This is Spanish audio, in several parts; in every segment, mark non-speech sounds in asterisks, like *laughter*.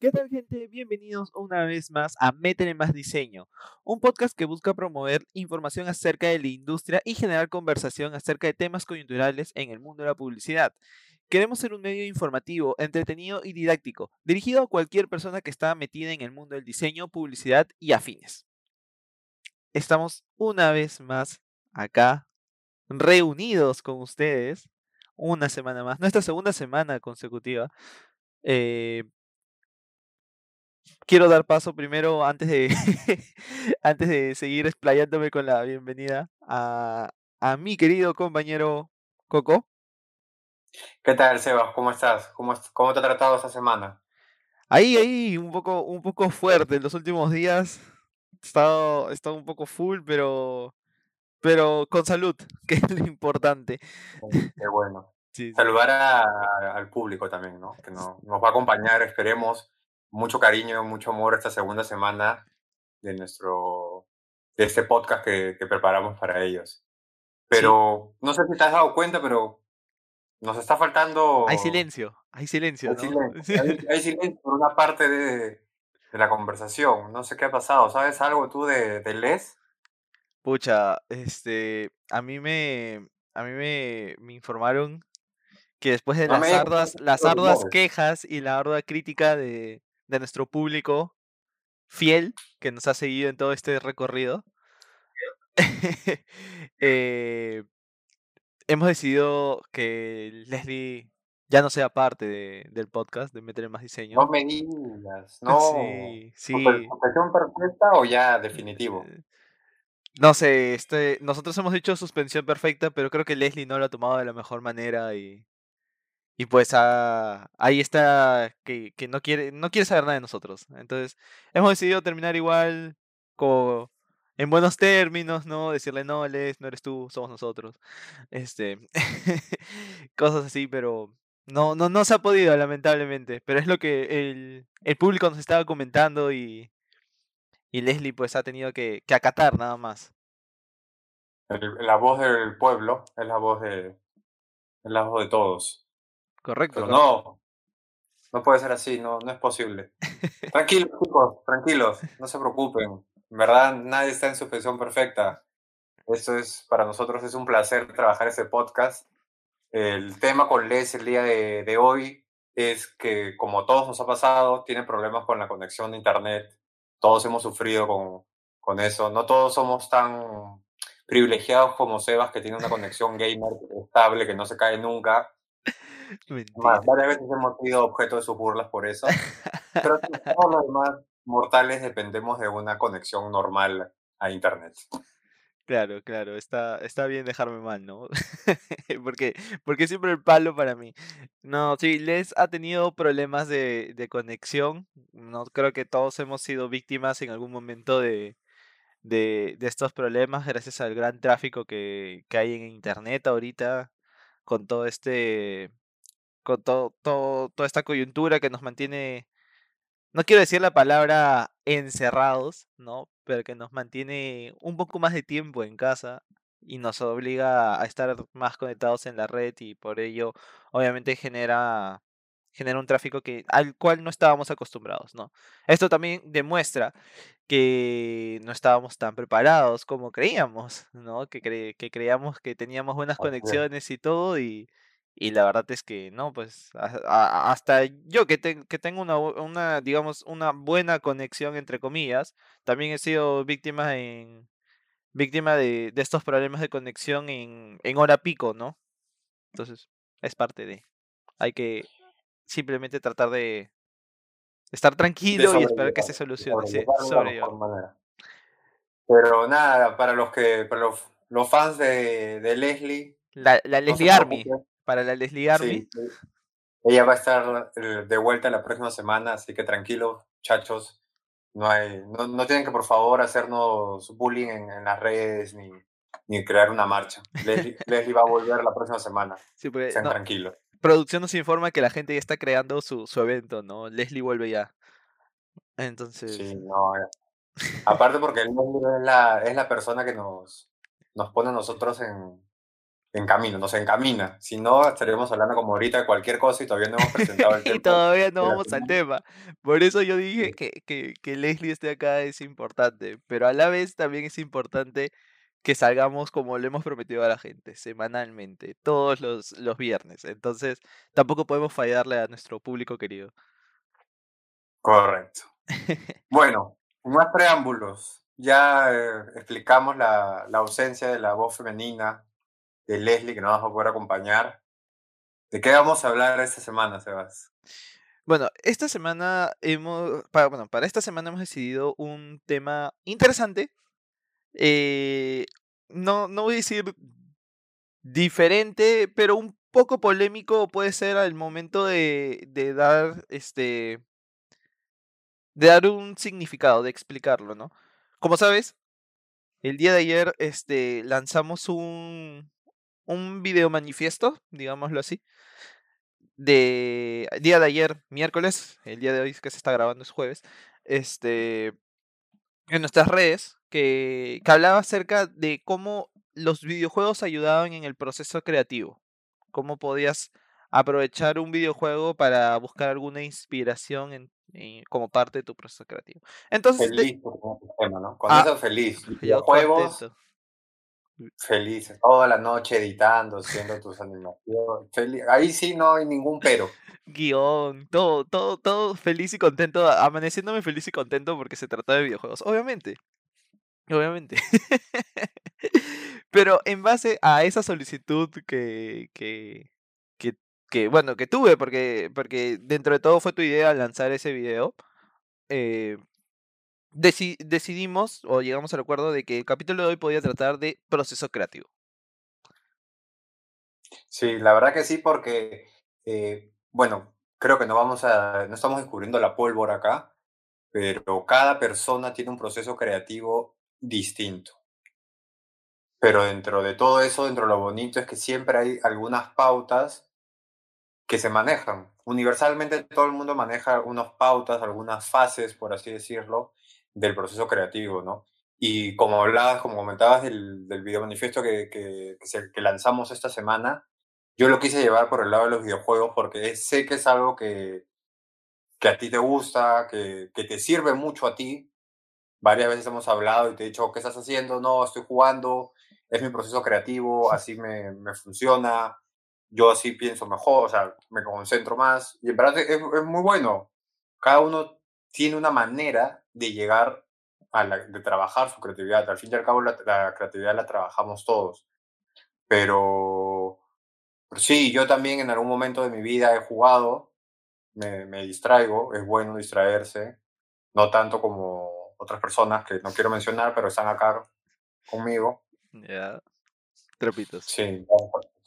¿Qué tal gente? Bienvenidos una vez más a Métele Más Diseño, un podcast que busca promover información acerca de la industria y generar conversación acerca de temas coyunturales en el mundo de la publicidad. Queremos ser un medio informativo, entretenido y didáctico, dirigido a cualquier persona que está metida en el mundo del diseño, publicidad y afines. Estamos una vez más acá, reunidos con ustedes, una semana más, nuestra segunda semana consecutiva. Eh, quiero dar paso primero, antes de, *laughs* antes de seguir explayándome con la bienvenida, a, a mi querido compañero Coco. ¿Qué tal, Sebas? ¿Cómo estás? ¿Cómo, cómo te ha tratado esta semana? Ahí, ahí, un poco, un poco fuerte en los últimos días. He estado, he estado un poco full, pero, pero con salud, *laughs* que es lo importante. Qué bueno. *laughs* Saludar a- al público también, ¿no? Que no- nos va a acompañar, esperemos, mucho cariño, mucho amor esta segunda semana de nuestro, de este podcast que, que preparamos para ellos. Pero no sé si te has dado cuenta, pero nos está faltando... Hay silencio, hay silencio, Hay ¿no? silencio, *laughs* hay- hay silencio por una parte de, de la conversación. No sé qué ha pasado. ¿Sabes algo tú de, de Les? Pucha, este, a mí me, a mí me, me informaron que después de No las arduas, las arduas quejas y la ardua crítica de, de nuestro público fiel que nos ha seguido en todo este recorrido, *laughs* eh, hemos decidido que Leslie ya no sea parte de- del podcast de Meter Más Diseño. No me digas, *laughs* no. Sí, sí. ¿Suspensión perfecta o ya definitivo? Eh, No sé, este, nosotros hemos dicho suspensión perfecta, pero creo que Leslie no lo ha tomado de la mejor manera y, y pues ah, ahí está que, que no quiere, no quiere saber nada de nosotros. Entonces, hemos decidido terminar igual, como en buenos términos, ¿no? Decirle no, Les, no eres tú, somos nosotros. Este, *laughs* cosas así, pero no, no, no se ha podido, lamentablemente. Pero es lo que el, el público nos estaba comentando y, y Leslie pues ha tenido que, acatar nada más. La voz del pueblo es la voz de, es la voz de todos. Correcto. Pero no, no puede ser así, no, no es posible. Tranquilos, chicos, tranquilos, no se preocupen. En verdad, nadie está en suspensión perfecta. Esto es, para nosotros es un placer trabajar este podcast. El tema con Les el día de, de hoy es que, como todos nos ha pasado, tienen problemas con la conexión de Internet. Todos hemos sufrido con, con eso. No todos somos tan privilegiados como Sebas, que tiene una conexión gamer estable, que no se cae nunca. *laughs* Mentira. Varias veces hemos sido objeto de sus burlas por eso. Pero *laughs* todos los demás mortales dependemos de una conexión normal a Internet. Claro, claro, está, está bien dejarme mal, ¿no? *laughs* porque, porque siempre el palo para mí. No, sí, Les ha tenido problemas de, de conexión. No creo que todos hemos sido víctimas en algún momento de, de, de estos problemas gracias al gran tráfico que, que hay en internet ahorita, con todo este, con todo, todo, toda esta coyuntura que nos mantiene no quiero decir la palabra encerrados, ¿no? Pero que nos mantiene un poco más de tiempo en casa y nos obliga a estar más conectados en la red y por ello obviamente genera genera un tráfico que al cual no estábamos acostumbrados, ¿no? Esto también demuestra que no estábamos tan preparados como creíamos, ¿no? Que, cre- que creíamos que teníamos buenas conexiones y todo y, y la verdad es que no, pues a- a- hasta yo que, te- que tengo una, una, digamos, una buena conexión entre comillas, también he sido víctima en víctima de, de estos problemas de conexión en, en hora pico, ¿no? Entonces, es parte de. Hay que simplemente tratar de estar de tranquilo y esperar que se solucione, sí, manera. Pero nada, para los que, para los, los fans de, de Leslie, La, la no se Leslie Army, preocupen. Para la Leslie Army, Sí, ella va a estar eh, de vuelta la próxima semana, así que tranquilos, muchachos. No, hay, no, no tienen que, por favor, hacernos bullying en, en las redes ni, ni crear una marcha. Leslie, *laughs* Leslie va a volver la próxima semana. sí, porque Sean no, tranquilos. producción nos informa que la gente ya está creando su, su evento, ¿no? Leslie vuelve ya. Entonces, Sí, no. eh. Aparte porque Leslie es la, es la persona que nos, nos pone a nosotros en, en camino, nos encamina. Si no, estaríamos hablando como ahorita de cualquier cosa y todavía no hemos presentado el *laughs* tema. y todavía no vamos al tema. Por eso yo dije que, que, que Leslie esté acá es importante, pero a la vez también es importante que salgamos como le hemos prometido a la gente, semanalmente, todos los, los viernes. Entonces, tampoco podemos fallarle a nuestro público querido. Correcto. *laughs* Bueno, más preámbulos. Ya eh, explicamos la, la ausencia de la voz femenina de Leslie, que no nos va a poder acompañar. ¿De qué vamos a hablar esta semana, Sebas? Bueno, esta semana hemos, para, bueno, para esta semana hemos decidido un tema interesante. eh, no, no voy a decir diferente, pero un poco polémico puede ser al momento de, de dar este de dar un significado, de explicarlo, ¿no? Como sabes, el día de ayer este lanzamos un un video manifiesto, digámoslo así, de día de ayer, miércoles, el día de hoy que se está grabando es jueves, este en nuestras redes que, que hablaba acerca de cómo los videojuegos ayudaban en el proceso creativo. Cómo podías aprovechar un videojuego para buscar alguna inspiración en, en- como parte de tu proceso creativo. Entonces, Feliz tema, ¿no? Con Ah, eso feliz. *laughs* Videojuegos, contento. Feliz. Toda la noche editando, haciendo tus animaciones. Feliz. Ahí sí no hay ningún pero. Guión, todo, todo, todo feliz y contento, amaneciéndome feliz y contento porque se trata de videojuegos. Obviamente. Obviamente. *laughs* Pero en base a esa solicitud que, que, que, que, bueno, que tuve, porque, porque dentro de todo fue tu idea lanzar ese video, eh, deci- decidimos o llegamos al acuerdo de que el capítulo de hoy podía tratar de proceso creativo. Sí, la verdad que sí, porque, eh, bueno, creo que no vamos a, no estamos descubriendo la pólvora acá, pero cada persona tiene un proceso creativo distinto. Pero dentro de todo eso, dentro de lo bonito es que siempre hay algunas pautas que se manejan. Universalmente todo el mundo maneja unas pautas, algunas fases, por así decirlo, del proceso creativo, ¿no? Y como hablabas, como comentabas del, del video manifiesto que, que, que, se- que lanzamos esta semana, yo lo quise llevar por el lado de los videojuegos porque sé que es algo que, que a ti te gusta, que, que te sirve mucho a ti. Varias veces hemos hablado y te he dicho, ¿qué estás haciendo? No, estoy jugando, es mi proceso creativo, *laughs* así me, me funciona, yo así pienso mejor, o sea, me concentro más. Y en verdad es, es muy bueno. Cada uno tiene una manera de llegar a la, de trabajar su creatividad. Al fin y al cabo, la, la creatividad la trabajamos todos. Pero, pero sí, yo también en algún momento de mi vida he jugado, me, me distraigo, es bueno distraerse, no tanto como otras personas que no quiero mencionar, pero están acá conmigo. Ya. Trapitos. Sí,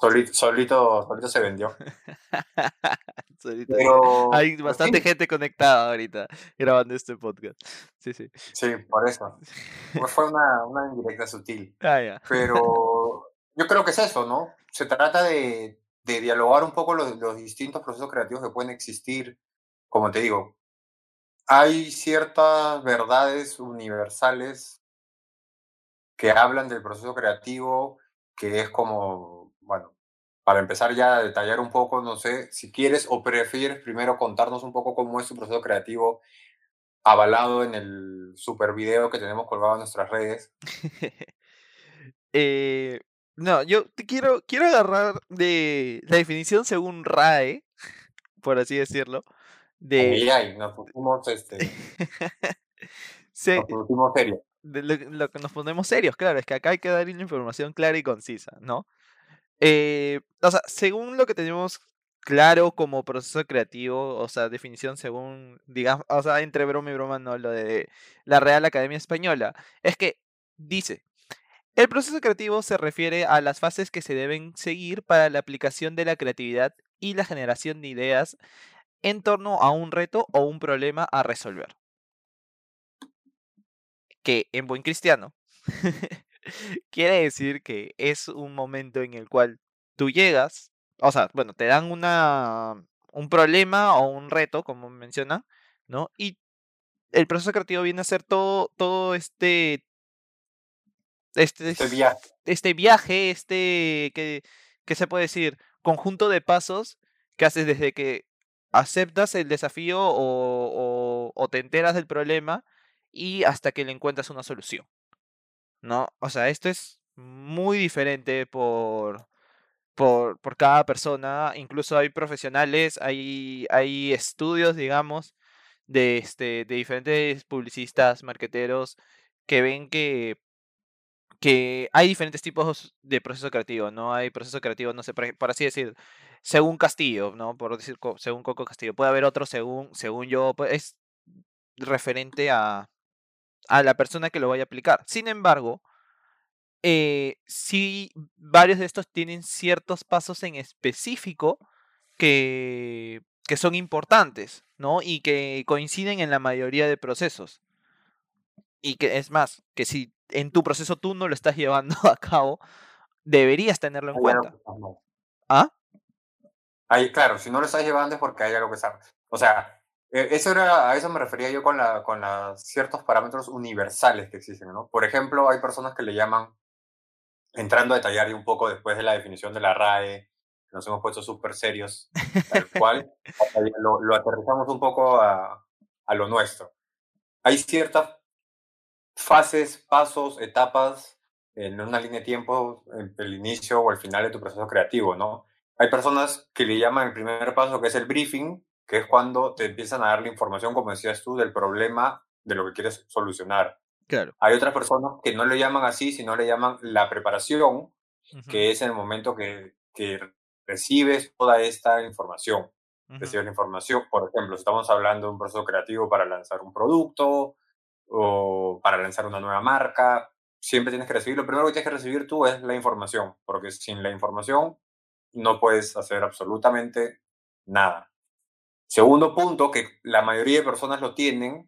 solito, solito, solito se vendió. *laughs* Solito. Pero, Hay pero bastante sí, gente conectada ahorita grabando este podcast. Sí, sí. sí, por eso. *laughs* Pues fue una, una indirecta sutil. Ah. Pero yo creo que es eso, ¿no? Se trata de, de dialogar un poco los, los distintos procesos creativos que pueden existir. Como te digo, hay ciertas verdades universales que hablan del proceso creativo, que es como, para empezar ya a detallar un poco, no sé, si quieres o prefieres primero contarnos un poco cómo es tu proceso creativo avalado en el super video que tenemos colgado en nuestras redes. *laughs* Eh, no, yo te quiero, quiero agarrar de la definición según RAE, por así decirlo, de, Ay, ay, nos pusimos, este, *laughs* se- nos pusimos serios. de lo, lo que nos ponemos serios, claro, es que acá hay que dar una información clara y concisa, ¿no? Eh, o sea, según lo que tenemos claro como proceso creativo, o sea, definición según, digamos, o sea, entre broma y broma, no, lo de la Real Academia Española, es que dice, el proceso creativo se refiere a las fases que se deben seguir para la aplicación de la creatividad y la generación de ideas en torno a un reto o un problema a resolver. Que en buen cristiano *laughs* *laughs* quiere decir que es un momento en el cual tú llegas, o sea, bueno, te dan una un problema o un reto, como mencionan, ¿no? Y el proceso creativo viene a ser todo todo este este, Este viaje. este viaje, este, que, ¿qué se puede decir? Conjunto de pasos que haces desde que aceptas el desafío o, o- o te enteras del problema y hasta que le encuentras una solución, ¿no? O sea, esto es muy diferente por, por, por cada persona, incluso hay profesionales, hay, hay estudios, digamos, de, este, de diferentes publicistas, marqueteros, que ven que, que hay diferentes tipos de proceso creativo, ¿no? Hay proceso creativo, no sé, por, por así decir, según Castillo, ¿no? Por decir, según Coco Castillo. Puede haber otro según, según yo, pues, es referente a, a la persona que lo vaya a aplicar. Sin embargo, eh, sí, varios de estos tienen ciertos pasos en específico que, que son importantes, ¿no? Y que coinciden en la mayoría de procesos. Y que es más, que si en tu proceso tú no lo estás llevando *laughs* a cabo, deberías tenerlo en Hay cuenta. ¿Ah? Ahí, claro, si no lo estás llevando es porque hay algo que está. O sea, eso era, a eso me refería yo con, la, con la, ciertos parámetros universales que existen, ¿no? Por ejemplo, hay personas que le llaman, entrando a detallar y un poco después de la definición de la RAE, nos hemos puesto súper serios, tal *laughs* cual, lo, lo aterrizamos un poco a, a lo nuestro. Hay ciertas fases, pasos, etapas en una línea de tiempo, en el inicio o el final de tu proceso creativo, ¿no? Hay personas que le llaman el primer paso, que es el briefing, que es cuando te empiezan a dar la información, como decías tú, del problema de lo que quieres solucionar. Claro. Hay otras personas que no le llaman así, sino le llaman la preparación, Ujú, que es el momento que, que recibes toda esta información. ujú, Recibes la información, por ejemplo, si estamos hablando de un proceso creativo para lanzar un producto o para lanzar una nueva marca, siempre tienes que recibir, lo primero que tienes que recibir tú es la información, porque sin la información no puedes hacer absolutamente nada. Segundo punto, que la mayoría de personas lo tienen,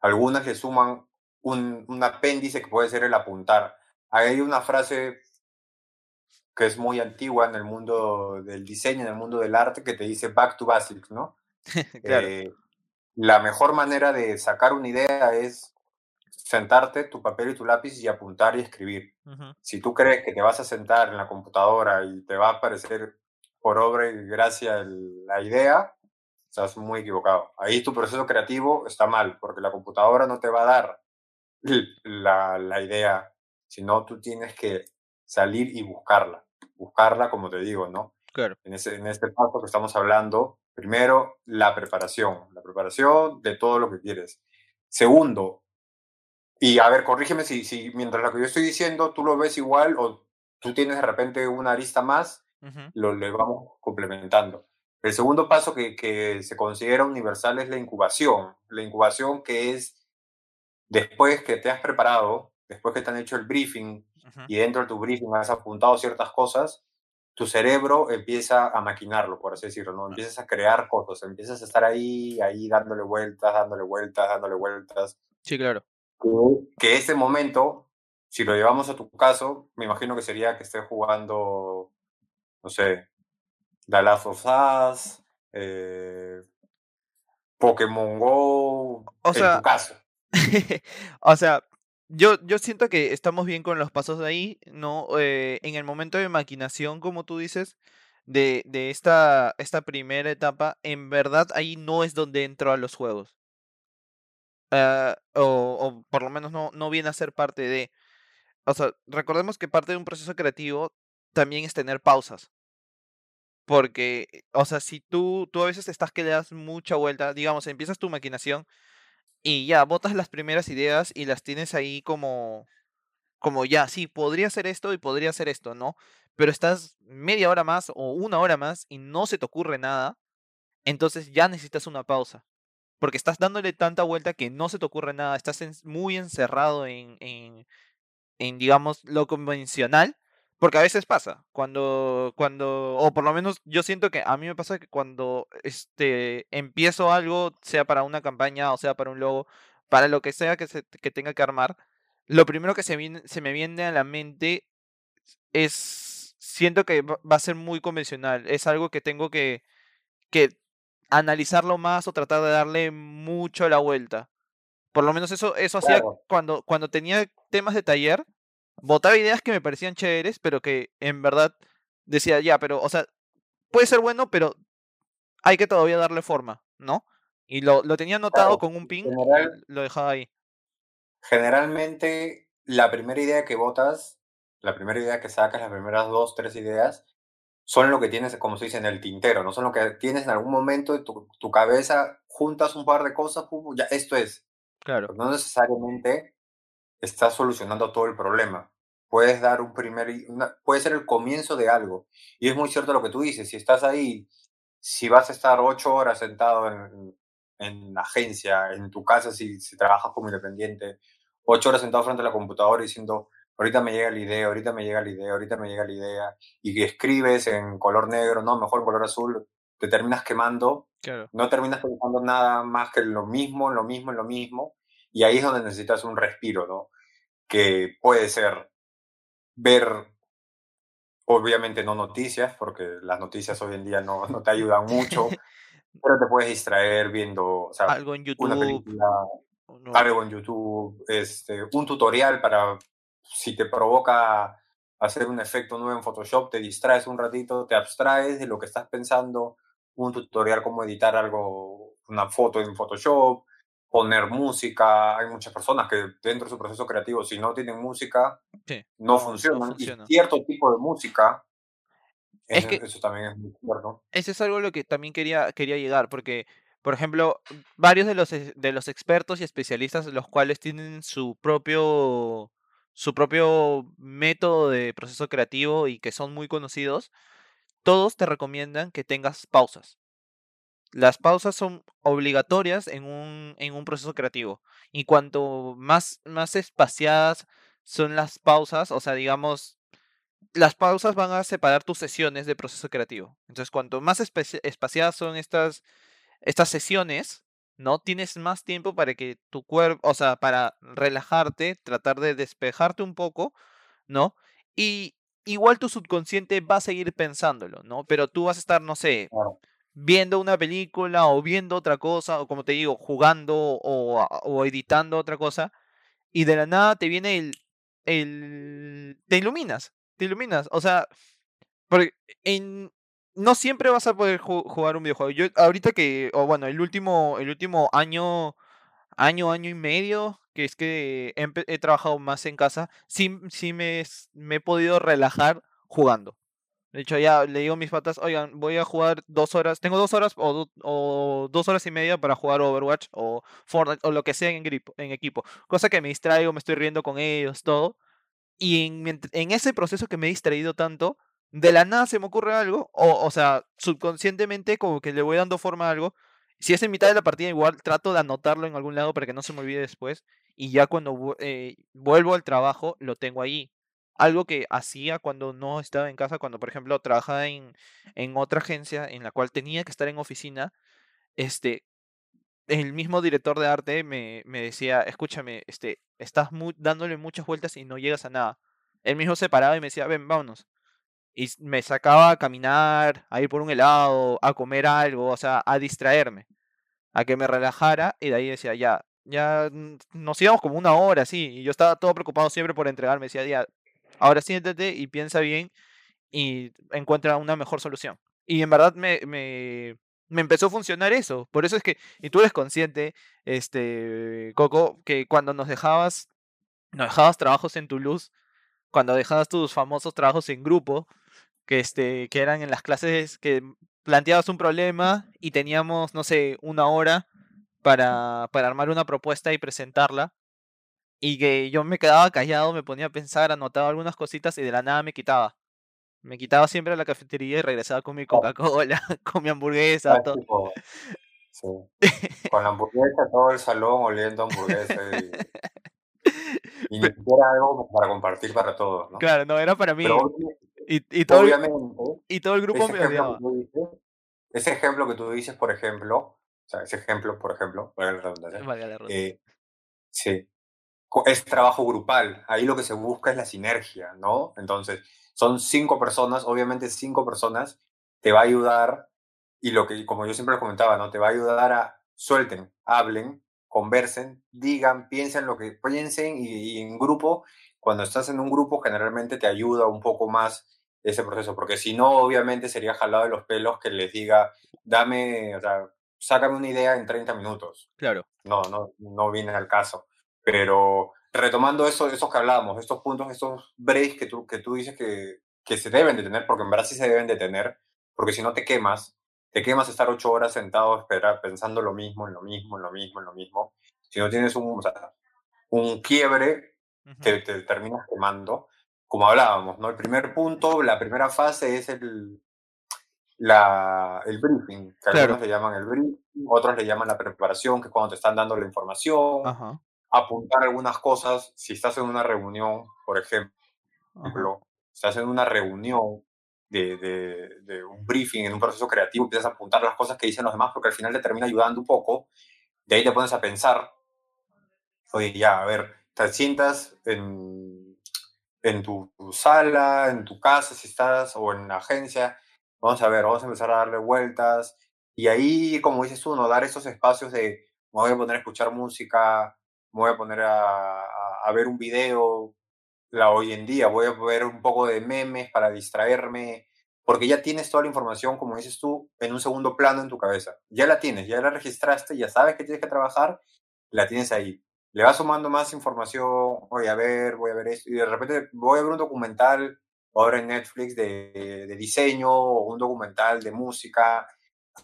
algunas le suman un, un apéndice que puede ser el apuntar. Hay una frase que es muy antigua en el mundo del diseño, en el mundo del arte, que te dice back to basics, ¿no? *laughs* claro. Eh, la mejor manera de sacar una idea es sentarte, tu papel y tu lápiz y apuntar y escribir. ujú, Si tú crees que te vas a sentar en la computadora y te va a aparecer por obra y gracia el- la idea, estás muy equivocado. Ahí tu proceso creativo está mal, porque la computadora no te va a dar la, la idea, sino tú tienes que salir y buscarla. Buscarla, como te digo, ¿no? claro. en, ese, en este paso que estamos hablando, primero, la preparación, la preparación de todo lo que quieres. Segundo, y a ver, corrígeme si, si mientras lo que yo estoy diciendo tú lo ves igual o tú tienes de repente una arista más, lo le vamos complementando. El segundo paso que, que se considera universal es la incubación. La incubación que es después que te has preparado, después que te han hecho el briefing ujú, y dentro de tu briefing has apuntado ciertas cosas, tu cerebro empieza a maquinarlo, por así decirlo, ¿no? Empiezas a crear cosas, empiezas a estar ahí, ahí dándole vueltas, dándole vueltas, dándole vueltas. Sí, claro. Que, este momento, si lo llevamos a tu caso, me imagino que sería que estés jugando, no sé, The Last of Us, eh, Pokémon Go, O en sea, tu caso. *laughs* o sea, yo, yo siento que estamos bien con los pasos de ahí, ¿no? Eh, en el momento de maquinación, como tú dices, de, de esta, esta primera etapa, en verdad ahí no es donde entro a los juegos. Ah, o, o por lo menos no, no viene a ser parte de... O sea, recordemos que parte de un proceso creativo también es tener pausas. Porque, o sea, si tú, tú a veces estás que le das mucha vuelta, digamos, empiezas tu maquinación y ya, botas las primeras ideas y las tienes ahí como, como ya, sí, podría hacer esto y podría hacer esto, ¿no? Pero estás media hora más o una hora más y no se te ocurre nada, entonces ya necesitas una pausa. Porque estás dándole tanta vuelta que no se te ocurre nada, estás muy encerrado en, en, en, digamos, lo convencional. Porque a veces pasa, cuando, cuando, o por lo menos yo siento que a mí me pasa que cuando este, empiezo algo, sea para una campaña o sea para un logo, para lo que sea que, se, que tenga que armar, lo primero que se, viene, se me viene a la mente es, siento que va a ser muy convencional, es algo que tengo que, que analizarlo más o tratar de darle mucho la vuelta. Por lo menos eso, eso hacía Claro. cuando, cuando tenía temas de taller, botaba ideas que me parecían chéveres, pero que en verdad decía, ya, pero, o sea, puede ser bueno, pero hay que todavía darle forma, ¿no? Y lo, lo tenía anotado Claro, con un en pin general lo dejaba ahí. generalmente, la primera idea que botas, la primera idea que sacas, las primeras 2, 3 ideas, son lo que tienes, como se dice, en el tintero, no son lo que tienes en algún momento en tu tu cabeza, juntas un par de cosas, ya, esto es. Claro, Pero no necesariamente estás solucionando todo el problema. Puedes dar un primer, una- puede ser el comienzo de algo. Y es muy cierto lo que tú dices, si estás ahí, si vas a estar ocho horas sentado en, en la agencia, en tu casa, si, si trabajas como independiente, ocho horas sentado frente a la computadora diciendo, ahorita me llega la idea, ahorita me llega la idea, ahorita me llega la idea, y que escribes en color negro, no, mejor en color azul, te terminas quemando, claro. no terminas pensando nada más que lo mismo, lo mismo, lo mismo, y ahí es donde necesitas un respiro, ¿no? Que puede ser ver, obviamente no noticias, porque las noticias hoy en día no, no te ayudan mucho, *laughs* pero te puedes distraer viendo, o sea, Algo en una YouTube, película, no, algo en YouTube, este, un tutorial para, si te provoca hacer un efecto nuevo en Photoshop, te distraes un ratito, te abstraes de lo que estás pensando, un tutorial como editar algo, una foto en Photoshop, poner música. Hay muchas personas que dentro de su proceso creativo, si no tienen música, sí, no no, no funcionan. Y funciona. cierto tipo de música, Es eso, que eso también es muy cierto. Eso es algo a lo que también quería, quería llegar, porque, por ejemplo, varios de los, de los expertos y especialistas, los cuales tienen su propio, su propio método de proceso creativo y que son muy conocidos, todos te recomiendan que tengas pausas. Las pausas son obligatorias en un, en un proceso creativo. Y cuanto más, más espaciadas son las pausas, o sea, digamos, las pausas van a separar tus sesiones de proceso creativo. Entonces, cuanto más espaciadas son estas, estas sesiones, ¿no? Tienes más tiempo para que tu cuerpo, o sea, para relajarte, tratar de despejarte un poco, ¿no? Y igual tu subconsciente va a seguir pensándolo, ¿no? Pero tú vas a estar, no sé, viendo una película o viendo otra cosa, o como te digo, jugando o, o editando otra cosa y de la nada te viene el, el, te iluminas, te iluminas, o sea, porque en, no siempre vas a poder ju- jugar un videojuego. Yo ahorita que, o bueno, el último, el último año, año, año y medio, que es que he, trabajado más en casa, sí, sí me he podido relajar jugando. De hecho, ya le digo a mis patas, oigan, voy a jugar dos horas, tengo dos horas o, o dos horas y media para jugar Overwatch o Fortnite o lo que sea en, en equipo. Cosa que me distraigo, me estoy riendo con ellos, todo. Y en, ese proceso que me he distraído tanto, de la nada se me ocurre algo, o, o sea, subconscientemente como que le voy dando forma a algo. Si es en mitad de la partida, igual trato de anotarlo en algún lado para que no se me olvide después. Y ya cuando eh, vuelvo al trabajo, lo tengo ahí. Algo que hacía cuando no estaba en casa, cuando por ejemplo trabajaba en, en otra agencia en la cual tenía que estar en oficina, este, el mismo director de arte me, me decía, escúchame, este, estás dándole muchas vueltas y no llegas a nada. Él mismo se paraba y me decía, ven, vámonos. Y me sacaba a caminar, a ir por un helado, a comer algo, o sea, a distraerme, a que me relajara y de ahí decía, ya, ya nos íbamos como una hora, así, y yo estaba todo preocupado siempre por entregarme, decía, ya, ahora siéntate y piensa bien y encuentra una mejor solución. Y en verdad me, me, me empezó a funcionar eso. Por eso es que, y tú eres consciente, este, Coco, que cuando nos dejabas, nos dejabas trabajos en Toulouse, cuando dejabas tus famosos trabajos en grupo, que, este, que eran en las clases que planteabas un problema y teníamos, no sé, una hora para, para armar una propuesta y presentarla. Y que yo me quedaba callado, me ponía a pensar, anotaba algunas cositas y de la nada me quitaba. Me quitaba siempre a la cafetería y regresaba con mi claro, Coca-Cola, *laughs* con mi hamburguesa, todo. tipo, sí. *laughs* Con la hamburguesa, todo el salón oliendo hamburguesa y, y ni siquiera algo para compartir para todos, ¿no? Claro, no, era para mí. Y, y, todo, el, y todo el grupo me odiaba. dices, ese ejemplo que tú dices, por ejemplo, o sea, ese ejemplo, por ejemplo, para la redundancia, Valga la redundancia. eh, sí, es trabajo grupal. Ahí lo que se busca es la sinergia, ¿no? Entonces, son cinco personas, obviamente cinco personas te va a ayudar y lo que, como yo siempre les comentaba, ¿no? Te va a ayudar a suelten, hablen, conversen, digan, piensen lo que piensen y, y en grupo, cuando estás en un grupo generalmente te ayuda un poco más ese proceso, porque si no, obviamente sería jalado de los pelos que les diga, dame, o sea, sácame una idea en 30 minutos. Claro. No, no, no viene al caso. Pero retomando eso, esos que hablábamos, estos puntos, estos breaks que tú, que tú dices que, que se deben de tener, porque en verdad sí se deben de tener, porque si no te quemas, te quemas estar ocho horas sentado esperar, pensando lo mismo, en lo mismo, en lo mismo, en lo mismo. Si no tienes un, o sea, un quiebre, Ujú. te, te terminas quemando. Como hablábamos, ¿no? El primer punto, la primera fase es el, la, el briefing, que Claro. algunos le llaman el briefing, otros le llaman la preparación, que es cuando te están dando la información, Ajá. Apuntar algunas cosas, si estás en una reunión, por ejemplo, Ajá. estás en una reunión de, de, de un briefing, en un proceso creativo, empiezas a apuntar las cosas que dicen los demás, porque al final te termina ayudando un poco, de ahí te pones a pensar, oye, ya, a ver, te sientas en, en tu, tu sala, en tu casa, si estás, o en la agencia, vamos a ver, vamos a empezar a darle vueltas, y ahí, como dices tú, ¿no? dar esos espacios de, me voy a poner a escuchar música, me voy a poner a, a, a ver un video, la hoy en día, voy a ver un poco de memes para distraerme, porque ya tienes toda la información, como dices tú, en un segundo plano en tu cabeza. Ya la tienes, ya la registraste, ya sabes que tienes que trabajar, la tienes ahí. Le vas sumando más información, voy a ver, voy a ver esto, y de repente voy a ver un documental ahora en Netflix de, de diseño o un documental de música.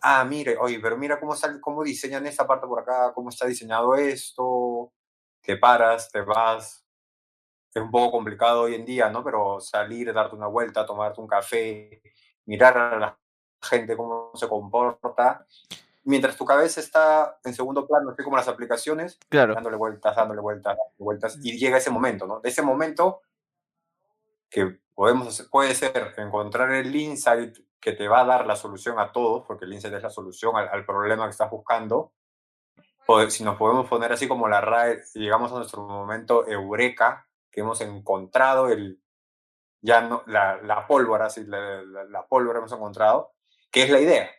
Ah, mire, oye, pero mira cómo, cómo diseñan esta parte por acá, cómo está diseñado esto. Te paras, te vas, es un poco complicado hoy en día, ¿no? Pero salir, darte una vuelta, tomarte un café, mirar a la gente cómo se comporta, mientras tu cabeza está en segundo plano, así como las aplicaciones, Claro. dándole vueltas, dándole vueltas, dándole vueltas, y llega ese momento, ¿no? De ese momento que podemos hacer, puede ser encontrar el insight que te va a dar la solución a todos, porque el insight es la solución al, al problema que estás buscando, si nos podemos poner así como la RAE, llegamos a nuestro momento eureka, que hemos encontrado el, ya no, la, la pólvora, sí, la, la, la, pólvora hemos encontrado, que es la idea.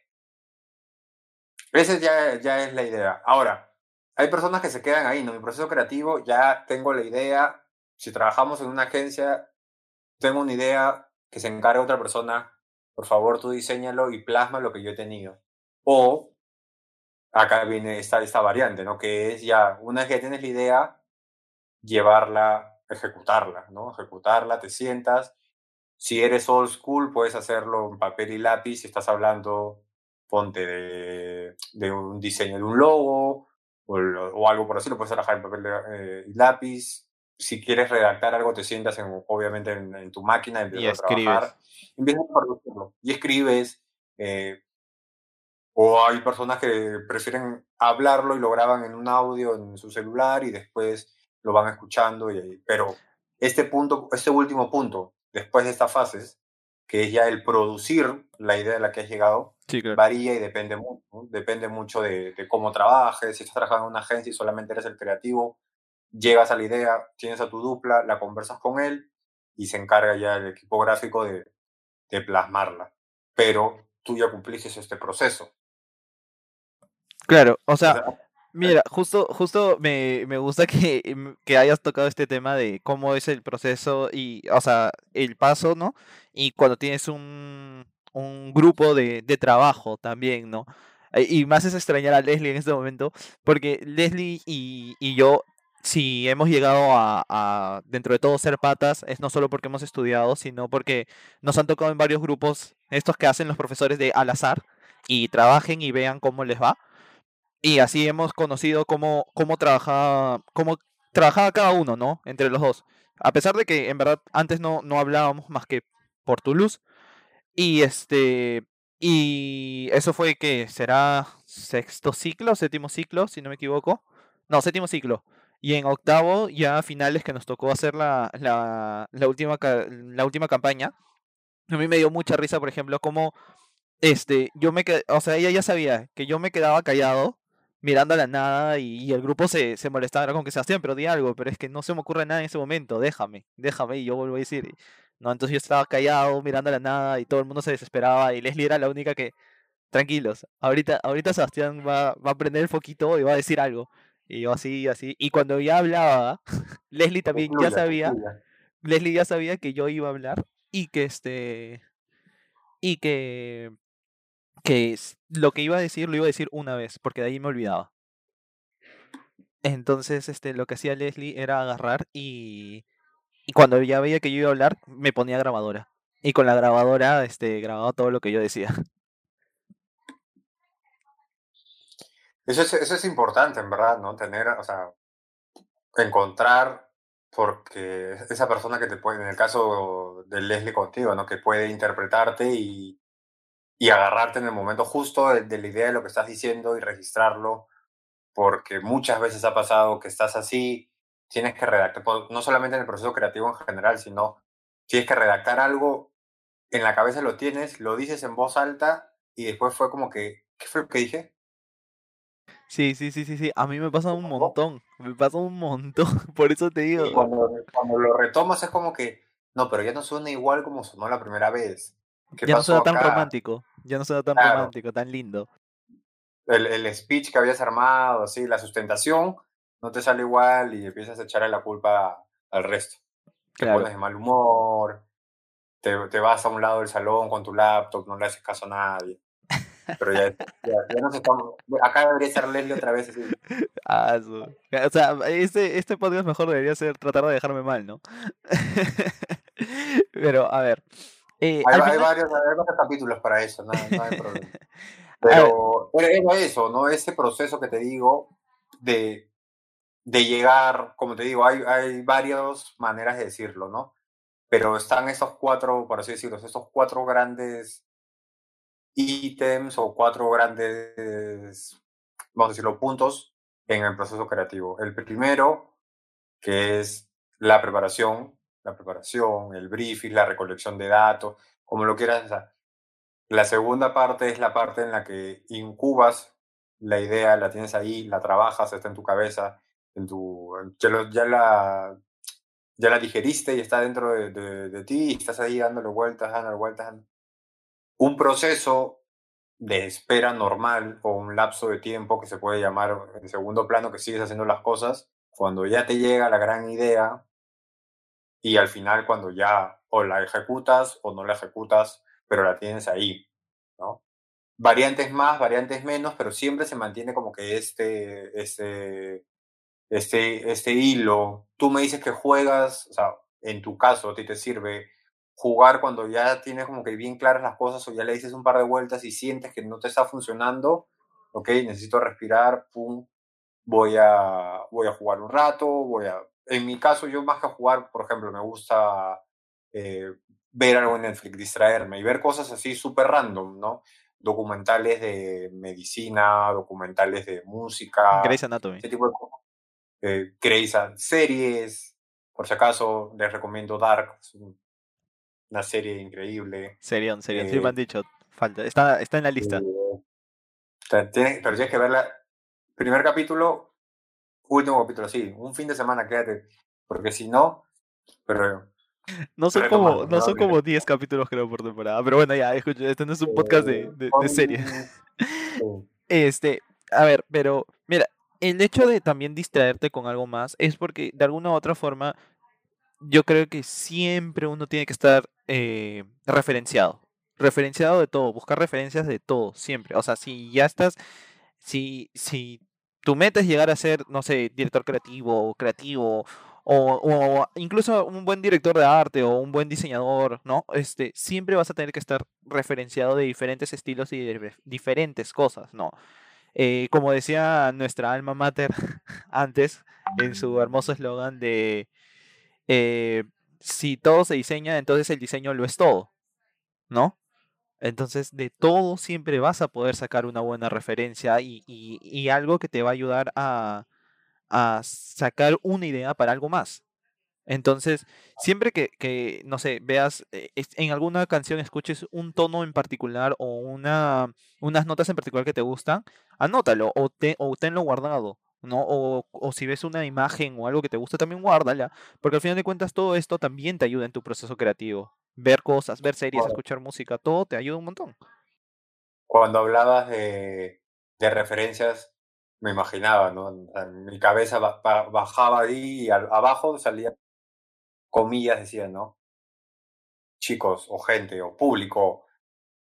Esa ya, ya es la idea. Ahora, hay personas que se quedan ahí, ¿no? Mi proceso creativo, ya tengo la idea, si trabajamos en una agencia, tengo una idea que se encargue otra persona, por favor tú diseñalo y plasma lo que yo he tenido. O, acá viene esta, esta variante, ¿no? Que es ya, una vez que tienes la idea, llevarla, ejecutarla, ¿no? Ejecutarla, te sientas. Si eres old school, puedes hacerlo en papel y lápiz. Si estás hablando, ponte de, de un diseño de un logo o, o, algo por así, lo puedes trabajar en papel eh, y lápiz. Si quieres redactar algo, te sientas en, obviamente en, en, tu máquina, empiezas y a escribes. trabajar. Empiezas a producirlo y escribes. Eh, o hay personas que prefieren hablarlo y lo graban en un audio en su celular y después lo van escuchando. Y, pero este punto, este último punto, después de estas fases, que es ya el producir la idea de la que has llegado, sí, claro. varía y depende mucho. ¿no? Depende mucho de, de, cómo trabajes. Si estás trabajando en una agencia y solamente eres el creativo, llegas a la idea, tienes a tu dupla, la conversas con él y se encarga ya el equipo gráfico de, de plasmarla. Pero tú ya cumpliste este proceso. Claro, o sea, mira, justo, justo me, me gusta que, que, hayas tocado este tema de cómo es el proceso y, o sea, el paso, ¿no? Y cuando tienes un, un grupo de, de trabajo también, ¿no? Y más es extrañar a Leslie en este momento, porque Leslie y, y yo, si hemos llegado a, a, dentro de todo, ser patas, es no solo porque hemos estudiado, sino porque nos han tocado en varios grupos, estos que hacen los profesores de al azar, y trabajen y vean cómo les va. Y así hemos conocido cómo, cómo, trabajaba, cómo trabajaba cada uno, ¿no? Entre los dos. A pesar de que en verdad antes no, no hablábamos más que por Toulouse. Y este. Y eso fue que será sexto ciclo, séptimo ciclo, si no me equivoco. No, séptimo ciclo. Y en octavo, ya a finales que nos tocó hacer la, la, la, última, la última campaña. A mí me dio mucha risa, por ejemplo, como este, yo me quedé, o sea, ella ya sabía que yo me quedaba callado mirando a la nada y, y el grupo se, se molestaba con que Sebastián, pero di algo, pero es que no se me ocurre nada en ese momento, déjame, déjame y yo vuelvo a decir, no, entonces yo estaba callado mirando a la nada y todo el mundo se desesperaba y Leslie era la única que, tranquilos, ahorita, ahorita Sebastián va, va a prender el foquito y va a decir algo. Y yo así, así. Y cuando ya hablaba, *laughs* Leslie también ya sabía. Leslie ya sabía que yo iba a hablar y que este, y que, que lo que iba a decir lo iba a decir una vez, porque de ahí me olvidaba. Entonces, este, lo que hacía Leslie era agarrar y, y cuando ya veía que yo iba a hablar, me ponía grabadora. Y con la grabadora, este, grababa todo lo que yo decía. Eso es, eso es importante, en verdad, ¿no? Tener, o sea, encontrar, porque esa persona que te puede, en el caso de Leslie contigo, ¿no? Que puede interpretarte y, y agarrarte en el momento justo de, de la idea de lo que estás diciendo y registrarlo, porque muchas veces ha pasado que estás así, tienes que redactar, no solamente en el proceso creativo en general, sino tienes que redactar algo, en la cabeza lo tienes, lo dices en voz alta y después fue como que, ¿qué fue lo que dije? Sí, sí, sí, sí, sí. A mí me pasa un montón. Me pasa un montón. *laughs* Por eso te digo, cuando, cuando lo retomas es como que, no, pero ya no suena igual como sonó la primera vez. ¿Qué ya no suena tan acá? romántico. Ya no suena tan Claro, romántico, tan lindo. el, el speech que habías armado, así, la sustentación, no te sale igual y empiezas a echarle la culpa al resto. Te pones de mal humor, te, te vas a un lado del salón con tu laptop, no le haces caso a nadie. Pero ya, ya, ya nos estamos. Acá debería ser Leslie otra vez así. *laughs* Ah, O sea, este, este podcast mejor debería ser tratar de dejarme mal, ¿no? *laughs* Pero, a ver. Eh, Hay, hay final, varios, hay varios capítulos para eso, no, no hay problema. *laughs* Pero era eso, ¿no? Ese proceso que te digo de, de llegar, como te digo, hay, hay varias maneras de decirlo, ¿no? Pero están estos cuatro, por así decirlo, estos cuatro grandes ítems o cuatro grandes, vamos a decirlo, puntos en el proceso creativo. El primero, que es la preparación, la preparación, el briefing, la recolección de datos, como lo quieras. la segunda parte es la parte en la que incubas la idea, la tienes ahí, la trabajas, está en tu cabeza, en tu, ya, lo- ya la, ya la digeriste y está dentro de, de- de ti y estás ahí dándole vueltas, dándole vueltas. Un proceso de espera normal o un lapso de tiempo que se puede llamar en segundo plano que sigues haciendo las cosas, cuando ya te llega la gran idea y al final cuando ya o la ejecutas o no la ejecutas, pero la tienes ahí, ¿no? variantes más, variantes menos, pero siempre se mantiene como que este, este, este, este hilo. Tú me dices que juegas, o sea, en tu caso, a ti te sirve jugar cuando ya tienes como que bien claras las cosas o ya le dices un par de vueltas y sientes que no te está funcionando, ok, necesito respirar, pum, voy a, voy a jugar un rato, voy a... En mi caso, yo más que jugar, por ejemplo, me gusta eh, ver algo en Netflix, distraerme y ver cosas así súper random, ¿no? Documentales de medicina, documentales de música, Grey's Anatomy. ese tipo de cosas. Eh, Grey's series, por si acaso, les recomiendo Dark, es una serie increíble. Serión, serión. Sí, me Eh, han dicho. Falta. Está, está en la lista. eh, tienes- pero tienes que verla. Primer capítulo, último capítulo, sí. Un fin de semana, quédate. Porque si no, pero No son como, no ¿no? son como 10 capítulos creo por temporada. Pero bueno, ya, escucha, este no es un podcast de, Eh, de, sí. *laughs* Este, a ver, pero mira, el hecho de también distraerte con algo más es porque de alguna u otra forma yo creo que siempre uno tiene que estar eh, referenciado. Referenciado de todo, buscar referencias de todo, siempre. O sea, si ya estás, si, si tu meta es llegar a ser, no sé, director creativo, creativo, o, incluso un buen director de arte o un buen diseñador, ¿no? Este, siempre vas a tener que estar referenciado de diferentes estilos y de diferentes cosas, ¿no? Eh, como decía nuestra alma mater *laughs* antes, en su hermoso eslogan de eh, si todo se diseña, entonces el diseño lo es todo, ¿no? Entonces de todo siempre vas a poder sacar una buena referencia y, y- algo que te va a ayudar a, a sacar una idea para algo más. Entonces, siempre que, que, no sé, veas eh, en alguna canción, escuches un tono en particular o una, unas notas en particular que te gustan, anótalo o, te, o tenlo guardado, ¿no? O, o si ves una imagen o algo que te gusta, también guárdala, porque al final de cuentas todo esto también te ayuda en tu proceso creativo. Ver cosas, ver series, Bueno, escuchar música, todo te ayuda un montón. cuando hablabas de, de referencias, me imaginaba, ¿no? mi cabeza bajaba ahí y abajo salía comillas, decía, ¿no? Chicos o gente o público,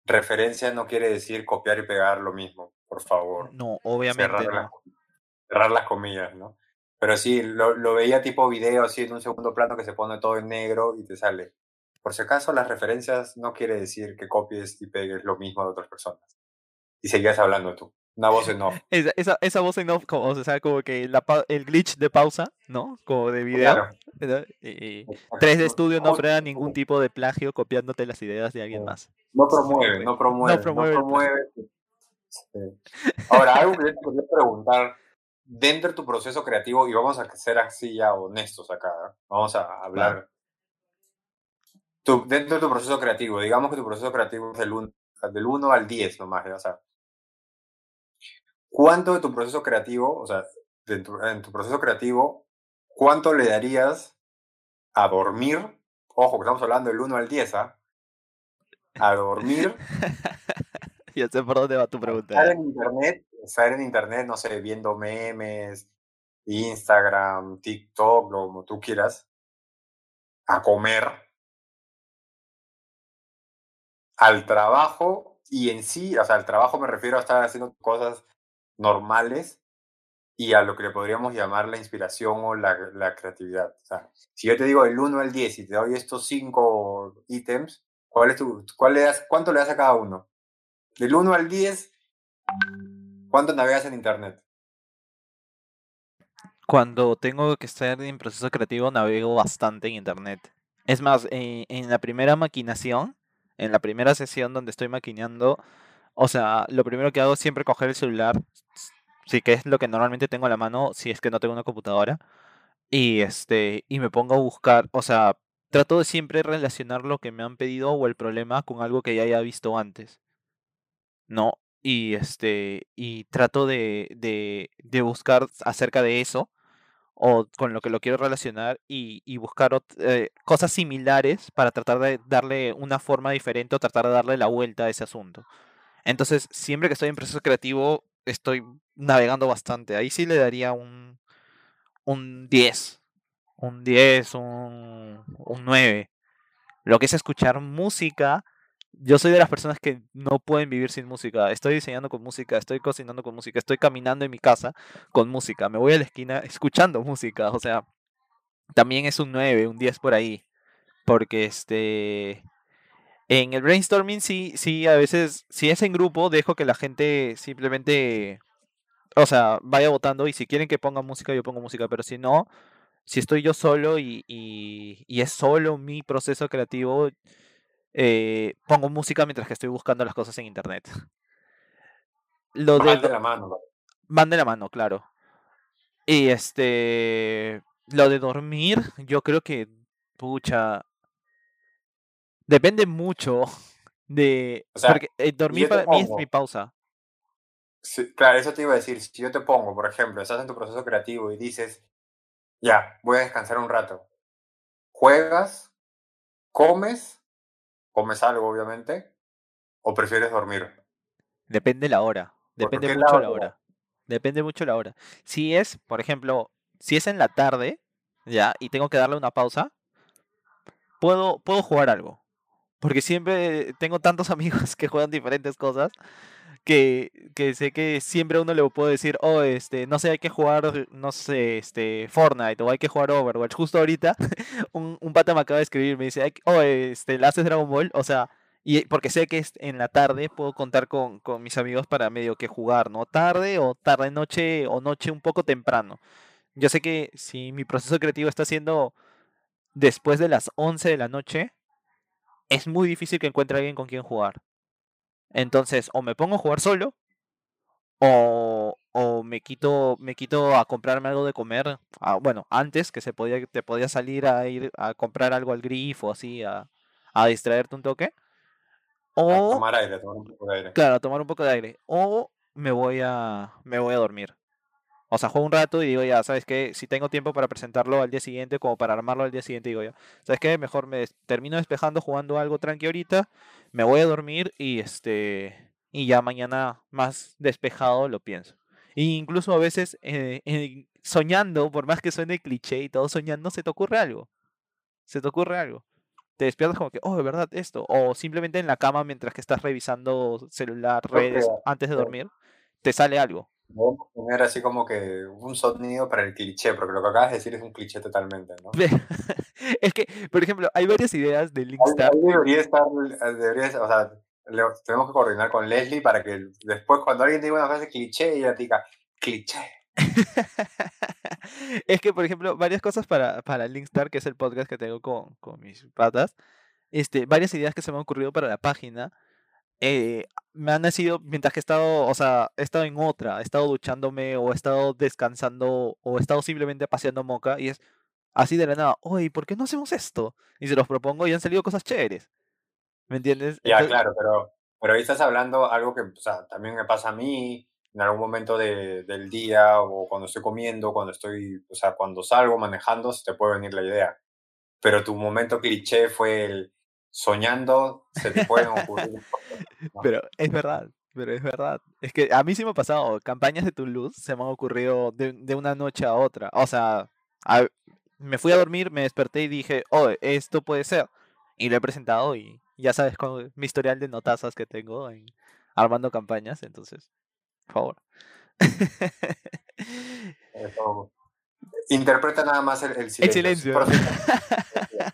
referencia no quiere decir copiar y pegar lo mismo, por favor. No, obviamente no. Cerrar las comillas, ¿no? Pero sí, lo, lo, veía tipo video así en un segundo plano que se pone todo en negro y te sale. Por si acaso, las referencias no quiere decir que copies y pegues lo mismo de otras personas. Y seguías hablando tú. Una voz en off. *laughs* Esa, esa, esa voz en off, como, o sea, como que la, el glitch de pausa, ¿no? Como de video. Claro. Y, 3D Studio no frena ningún tipo de plagio copiándote las ideas de alguien más. No promueve, no promueve. No promueve. No promueve. Ahora, algo que yo te quería preguntar, dentro de tu proceso creativo, y vamos a ser así ya honestos acá, ¿eh? vamos a hablar. dentro de tu proceso creativo, digamos que tu proceso creativo es del 1, del 1 al 10 nomás, o sea, ¿cuánto de tu proceso creativo, o sea, en tu proceso creativo, cuánto le darías a dormir? Ojo, que estamos hablando del 1 al 10, ¿ah? A dormir. *laughs* ya sé por dónde va tu pregunta. Estar en internet, estar en internet, no sé, viendo memes, Instagram, TikTok, lo como tú quieras, a comer, al trabajo y en sí, o sea, al trabajo me refiero a estar haciendo cosas normales y a lo que le podríamos llamar la inspiración o la, la creatividad. O sea, si yo te digo el 1 al 10 y te doy estos 5 ítems, ¿cuál es tu, cuál le das, ¿cuánto le das a cada uno? Del 1 al 10, ¿cuánto navegas en Internet? Cuando tengo que estar en proceso creativo, navego bastante en Internet. Es más, en, en la primera maquinación, en la primera sesión donde estoy maquinando, o sea, lo primero que hago es siempre coger el celular, sí que es lo que normalmente tengo a la mano si es que no tengo una computadora, y este, y me pongo a buscar, o sea, trato de siempre relacionar lo que me han pedido o el problema con algo que ya haya visto antes. ¿No? Y este, y trato de, de, buscar acerca de eso o con lo que lo quiero relacionar y, y buscar eh, cosas similares para tratar de darle una forma diferente o tratar de darle la vuelta a ese asunto. Entonces, siempre que estoy en proceso creativo, estoy navegando bastante. Ahí sí le daría un, un 10, un 10, un, un 9. Lo que es escuchar música, yo soy de las personas que no pueden vivir sin música. Estoy diseñando con música, estoy cocinando con música, estoy caminando en mi casa con música. Me voy a la esquina escuchando *laughs* música. O sea, también es un 9, un 10 por ahí. Porque este en el brainstorming sí, sí, a veces, si es en grupo, dejo que la gente simplemente, o sea, vaya votando y si quieren que ponga música, yo pongo música, pero si no, si estoy yo solo y, y, es solo mi proceso creativo, eh, pongo música mientras que estoy buscando las cosas en internet. Lo de, de la mano. Van de la mano, claro. Y este, lo de dormir, yo creo que, pucha, Depende mucho *laughs* de... porque eh, dormir para mí es mi pausa. claro, eso te iba a decir. Si yo te pongo, por ejemplo, estás en tu proceso creativo y dices, ya, voy a descansar un rato. ¿Juegas? ¿Comes? ¿Comes algo, obviamente? ¿O prefieres dormir? Depende la hora. Depende mucho la hora. Depende mucho la hora. Si es, por ejemplo, si es en la tarde, ya, y tengo que darle una pausa, puedo, puedo jugar algo. Porque siempre tengo tantos *laughs* amigos que juegan diferentes cosas que, que sé que siempre a uno le puedo decir, oh, este, no sé, hay que jugar, no sé, este, Fortnite o hay que jugar Overwatch. Justo ahorita *laughs* un, un pata me acaba de escribir, me dice, oh, este, ¿le haces Dragon Ball? O sea, y porque sé que en la tarde puedo contar con, con mis amigos para medio que jugar, ¿no? Tarde o tarde noche o noche un poco temprano. Yo sé que si mi proceso creativo está siendo después de las 11 de la noche, es muy difícil que encuentre alguien con quien jugar. Entonces, o me pongo a jugar solo, o, o me quito, me quito a comprarme algo de comer. Ah, bueno, antes que se podía, te podía salir a ir a comprar algo al grifo, así, a, a distraerte un toque. O, a tomar aire, a tomar un poco de aire. Claro, a tomar un poco de aire. O me voy a, me voy a dormir. O sea, juego un rato y digo, ya, ¿sabes qué? Si tengo tiempo para presentarlo al día siguiente, como para armarlo al día siguiente, digo ya, ¿sabes qué? Mejor me termino despejando jugando algo tranqui ahorita, me voy a dormir y este y ya mañana más despejado lo pienso. E incluso a veces eh, eh, soñando, por más que suene cliché y todo, soñando se te ocurre algo. Se te ocurre algo. Te despiertas como que, oh, de verdad, esto. O simplemente en la cama mientras que estás revisando celular, redes, antes de dormir, te sale algo. Debemos tener así como que un sonido para el cliché, porque lo que acabas de decir es un cliché totalmente, ¿no? *laughs* es que, por ejemplo, hay varias ideas de Linkstar. debería estar, eh, debería, o sea, le- tenemos que coordinar con Leslie para que después cuando alguien diga una frase cliché, ella diga cliché. *laughs* es que, por ejemplo, varias cosas para, para Linkstar, que es el podcast que tengo con, con mis patas, este, varias ideas que se me han ocurrido para la página, eh, me han nacido mientras que he estado, o sea, he estado en otra, he estado duchándome o he estado descansando o he estado simplemente paseando moca y es así de la nada, oye, ¿por qué no hacemos esto? Y se los propongo y han salido cosas chéveres, ¿me entiendes? Ya, Entonces, claro, pero, pero ahí estás hablando algo que o sea, también me pasa a mí en algún momento de- del día o cuando estoy comiendo, cuando estoy, o sea, cuando salgo manejando, se te puede venir la idea. Pero tu momento cliché fue el soñando, se te pueden ocurrir *laughs* pero es verdad, pero es verdad. Es que a mí sí me ha pasado, campañas de Toulouse se me han ocurrido de, de una noche a otra. O sea, a- me fui a dormir, me desperté y dije, oh, esto puede ser. Y lo he presentado y ya sabes con mi historial de notazas que tengo en armando campañas, entonces, por favor. Eso- *laughs* Interpreta nada más el, el El silencio. *laughs*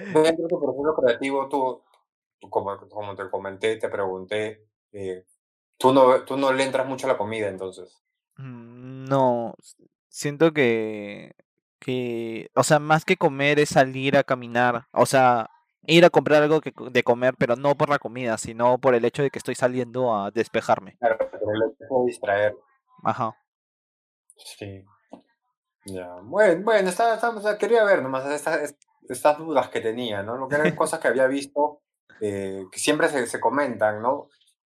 Dentro de tu proceso creativo, tú, como, como te comenté, te pregunté, eh, tú, no, tú no le entras mucho a la comida, entonces. Mm, No, siento que, que, o sea, más que comer es salir a caminar, o sea, ir a comprar algo que, de comer, pero no por la comida, sino por el hecho de que estoy saliendo a despejarme. Claro, pero le puede distraer. Ajá. Sí. Ya. Bueno, bueno, está, está- quería ver nomás estas, estas dudas que tenía, ¿no? Lo que eran cosas que había visto, eh, que siempre se, se comentan, ¿no?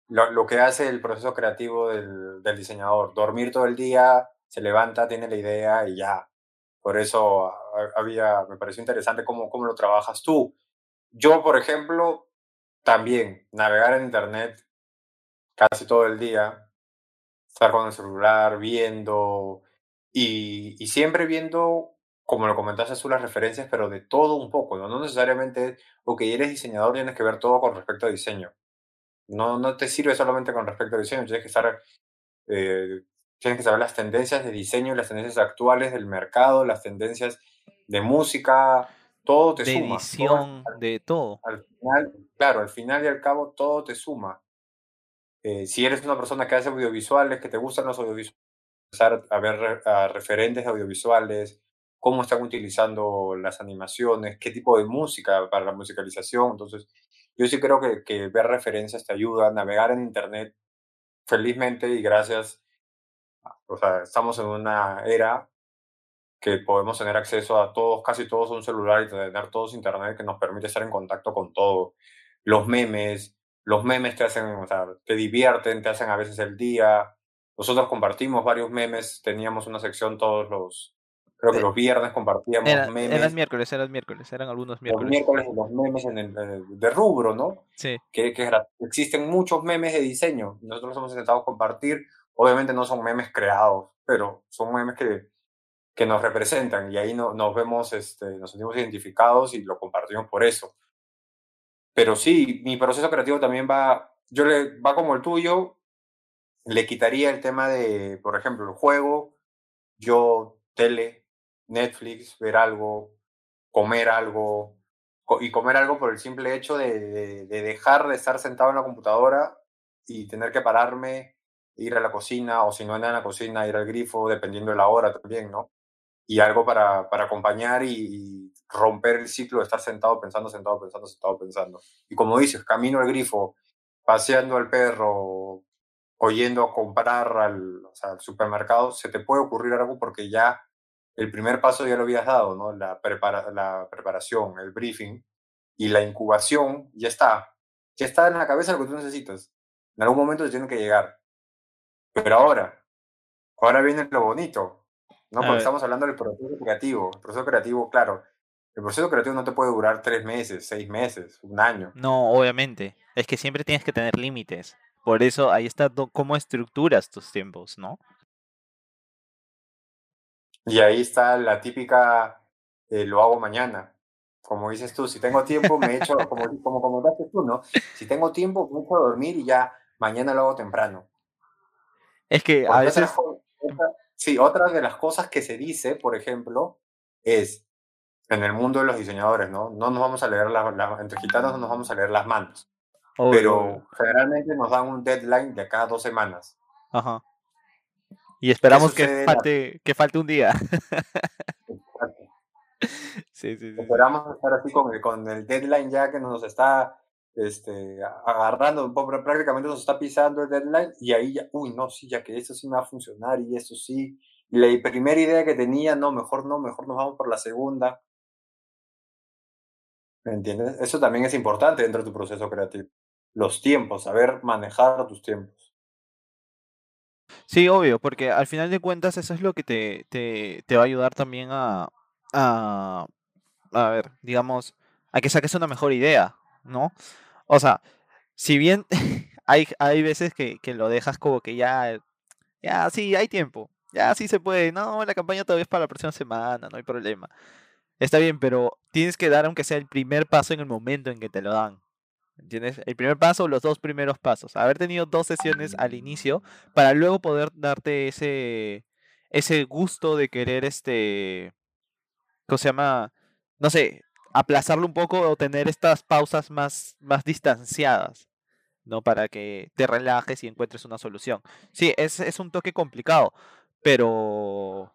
Lo, lo que hace el proceso creativo del, del diseñador, dormir todo el día, se levanta, tiene la idea y ya. Por eso ha- había, me pareció interesante cómo, cómo lo trabajas tú. Yo, por ejemplo, también navegar en internet casi todo el día, estar con el celular, viendo, y, y siempre viendo, como lo comentaste tú, las referencias, pero de todo un poco, ¿no? No necesariamente, ok, eres diseñador, tienes que ver todo con respecto a diseño. No, no te sirve solamente con respecto a diseño, tienes que estar, eh, tienes que saber las tendencias de diseño, las tendencias actuales del mercado, las tendencias de música, todo te De suma. Todo edición, de todo. al final, claro, al final y al cabo todo te suma. Eh, si eres una persona que hace audiovisuales, que te gustan los audiovisuales, empezar a ver a referentes audiovisuales, cómo están utilizando las animaciones, qué tipo de música para la musicalización. Entonces, yo sí creo que, que ver referencias te ayuda a navegar en Internet felizmente y gracias. O sea, estamos en una era que podemos tener acceso a todos, casi todos un celular y tener todos internet que nos permite estar en contacto con todo. Los memes, los memes te hacen, o sea, te divierten, te hacen a veces el día. Nosotros compartimos varios memes, teníamos una sección todos los, creo que Eh, los viernes compartíamos Era, eran memes, miércoles, eran miércoles, eran algunos los miércoles. miércoles los memes en el, eh, de rubro, ¿no? Sí. que, que existen muchos memes de diseño. Nosotros hemos intentado compartir. Obviamente no son memes creados, pero son memes que, que nos representan y ahí no, nos vemos, este, nos sentimos identificados y lo compartimos por eso. Pero sí, mi proceso creativo también va, yo le, va como el tuyo, le quitaría el tema de, por ejemplo, el juego, yo, tele, Netflix, ver algo, comer algo, y comer algo por el simple hecho de, de- de dejar de estar sentado en la computadora y tener que pararme, ir a la cocina, o si no en la cocina, ir al grifo, dependiendo de la hora también, ¿no? Y algo para, para acompañar y, romper el ciclo de estar sentado pensando, sentado pensando, sentado pensando. Y como dices, camino al grifo, paseando al perro, o yendo a comprar al supermercado, se te puede ocurrir algo porque ya el primer paso ya lo habías dado, ¿no? La, prepara, la preparación, el briefing y la incubación, ya está. Ya está en la cabeza lo que tú necesitas. En algún momento te tiene que llegar. Pero ahora, ahora viene lo bonito, ¿no? Porque estamos hablando del proceso creativo. El proceso creativo, claro, el proceso creativo no te puede durar tres meses, seis meses, un año. No, obviamente. Es que siempre tienes que tener límites. Por eso ahí está cómo estructuras tus tiempos, ¿no? Y ahí está la típica, eh, lo hago mañana. Como dices tú, si tengo tiempo, me echo, como, como comentaste tú, ¿no? Si tengo tiempo, me echo a dormir y ya mañana lo hago temprano. Es que a Porque otra, veces, co- otra- sí, otra de las cosas que se dice, por ejemplo, es en el mundo de los diseñadores, ¿no? No nos vamos a leer las, las- entre gitanos no nos vamos a leer las manos, obvio, pero generalmente nos dan un deadline de cada dos semanas. ajá. Y ¿Qué esperamos que falte, que falte un día. *laughs* Sí, sí, sí. Esperamos estar así con el, con el deadline ya que nos está este, agarrando, prácticamente nos está pisando el deadline y ahí ya, uy, no, sí, ya que eso sí me va a funcionar y eso sí. Y la primera idea que tenía, no, mejor no, mejor nos vamos por la segunda. ¿Me entiendes? Eso también es importante dentro de tu proceso creativo. Los tiempos, saber manejar tus tiempos. Sí, obvio, porque al final de cuentas eso es lo que te, te, te va a ayudar también a, a, a ver, digamos, a que saques una mejor idea, ¿no? O sea, si bien *laughs* hay, hay veces que, que lo dejas como que ya, ya, sí, hay tiempo, ya sí se puede, no, la campaña todavía es para la próxima semana, no hay problema. Está bien, pero tienes que dar aunque sea el primer paso en el momento en que te lo dan. ¿Entiendes? El primer paso los dos primeros pasos. Haber tenido dos sesiones al inicio para luego poder darte ese, ese gusto de querer, este, ¿cómo se llama? No sé, aplazarlo un poco o tener estas pausas más, más distanciadas, ¿no? Para que te relajes y encuentres una solución. Sí, es, es un toque complicado, pero,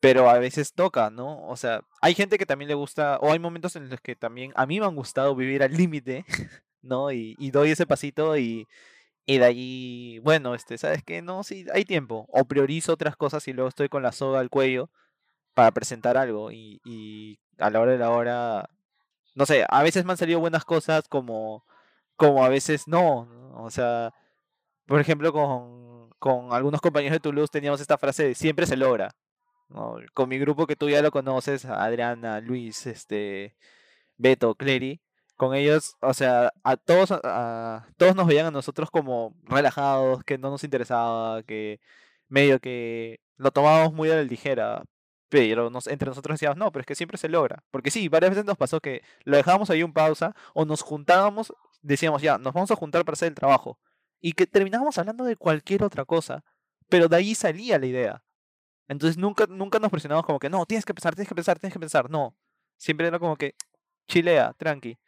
pero a veces toca, ¿no? O sea, hay gente que también le gusta, o hay momentos en los que también a mí me han gustado vivir al límite, *laughs* ¿no? Y, y doy ese pasito y, y de ahí, bueno, este, ¿sabes qué? No, sí, hay tiempo. O priorizo otras cosas y luego estoy con la soga al cuello para presentar algo. Y, y a la hora de la hora, no sé, a veces me han salido buenas cosas como, como a veces no. ¿no? O sea, por ejemplo, con, con algunos compañeros de Toulouse teníamos esta frase de siempre se logra. Con mi grupo que tú ya lo conoces, Adriana, Luis, este, Beto, Clery, con ellos, o sea, a todos, a- todos nos veían a nosotros como relajados, que no nos interesaba, que medio que lo tomábamos muy a la ligera, pero entre nosotros decíamos, no, pero es que siempre se logra, porque sí, varias veces nos pasó que lo dejábamos ahí un pausa, o nos juntábamos, decíamos, ya, nos vamos a juntar para hacer el trabajo, y que terminábamos hablando de cualquier otra cosa, pero de ahí salía la idea. Entonces nunca, nunca nos presionamos como que, no, tienes que pensar, tienes que pensar, tienes que pensar, no. Siempre era como que, chilea, tranqui.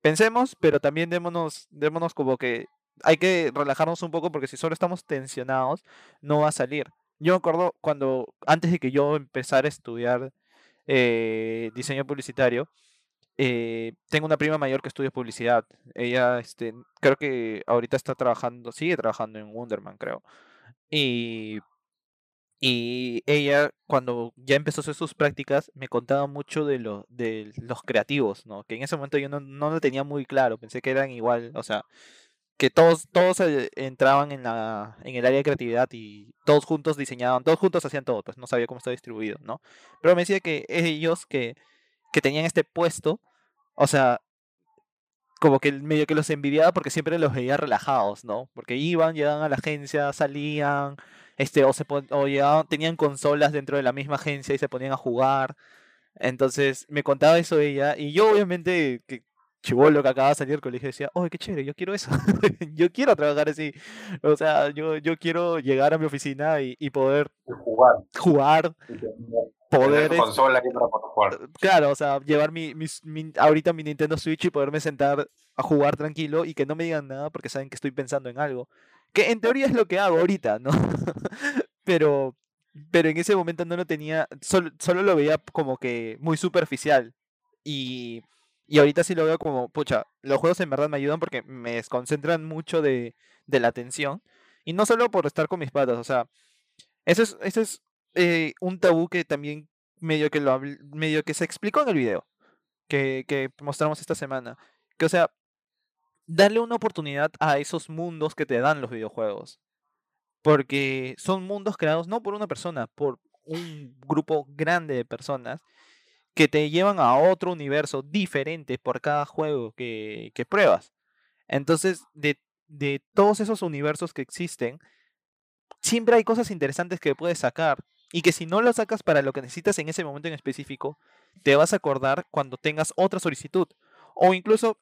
Pensemos, pero también démonos, démonos como que hay que relajarnos un poco porque si solo estamos tensionados, no va a salir. Yo me acuerdo cuando, antes de que yo empezara a estudiar eh, diseño publicitario, eh, tengo una prima mayor que estudia publicidad. Ella, este, creo que ahorita está trabajando, sigue trabajando en Wonderman, creo. Y y ella, cuando ya empezó a hacer sus prácticas, me contaba mucho de, de los creativos, ¿no? Que en ese momento yo no, no lo tenía muy claro, pensé que eran igual, o sea, que todos, todos entraban en la, en el área de creatividad y todos juntos diseñaban, todos juntos hacían todo, pues no sabía cómo estaba distribuido, ¿no? Pero me decía que ellos que, que tenían este puesto, o sea, como que medio que los envidiaba porque siempre los veía relajados, ¿no? Porque iban, llegaban a la agencia, salían, este, o se o llegaban- tenían consolas dentro de la misma agencia y se ponían a jugar. Entonces me contaba eso ella, y yo obviamente, que chibolo que acaba de salir del colegio, decía, ¡oh, qué chévere! Yo quiero eso. *laughs* Yo quiero trabajar así. O sea, yo, yo quiero llegar a mi oficina y, y poder jugar. jugar, poder consola para jugar. Claro, o sea, llevar mi, mis- mi- ahorita mi Nintendo Switch y poderme sentar a jugar tranquilo y que no me digan nada porque saben que estoy pensando en algo. Que en teoría es lo que hago ahorita, ¿no? *laughs* Pero, pero en ese momento no lo tenía, solo, solo lo veía como que muy superficial. Y, y ahorita sí lo veo como, pucha, los juegos en verdad me ayudan porque me desconcentran mucho de, de la atención. Y no solo por estar con mis patas, o sea, eso es, eso es eh, un tabú que también medio que lo medio que se explicó en el video que, que mostramos esta semana. Que o sea, darle una oportunidad a esos mundos que te dan los videojuegos. Porque son mundos creados no por una persona, por un grupo grande de personas que te llevan a otro universo diferente por cada juego que, que pruebas. Entonces, de, de todos esos universos que existen, siempre hay cosas interesantes que puedes sacar. Y que si no lo sacas para lo que necesitas en ese momento en específico, te vas a acordar cuando tengas otra solicitud. O incluso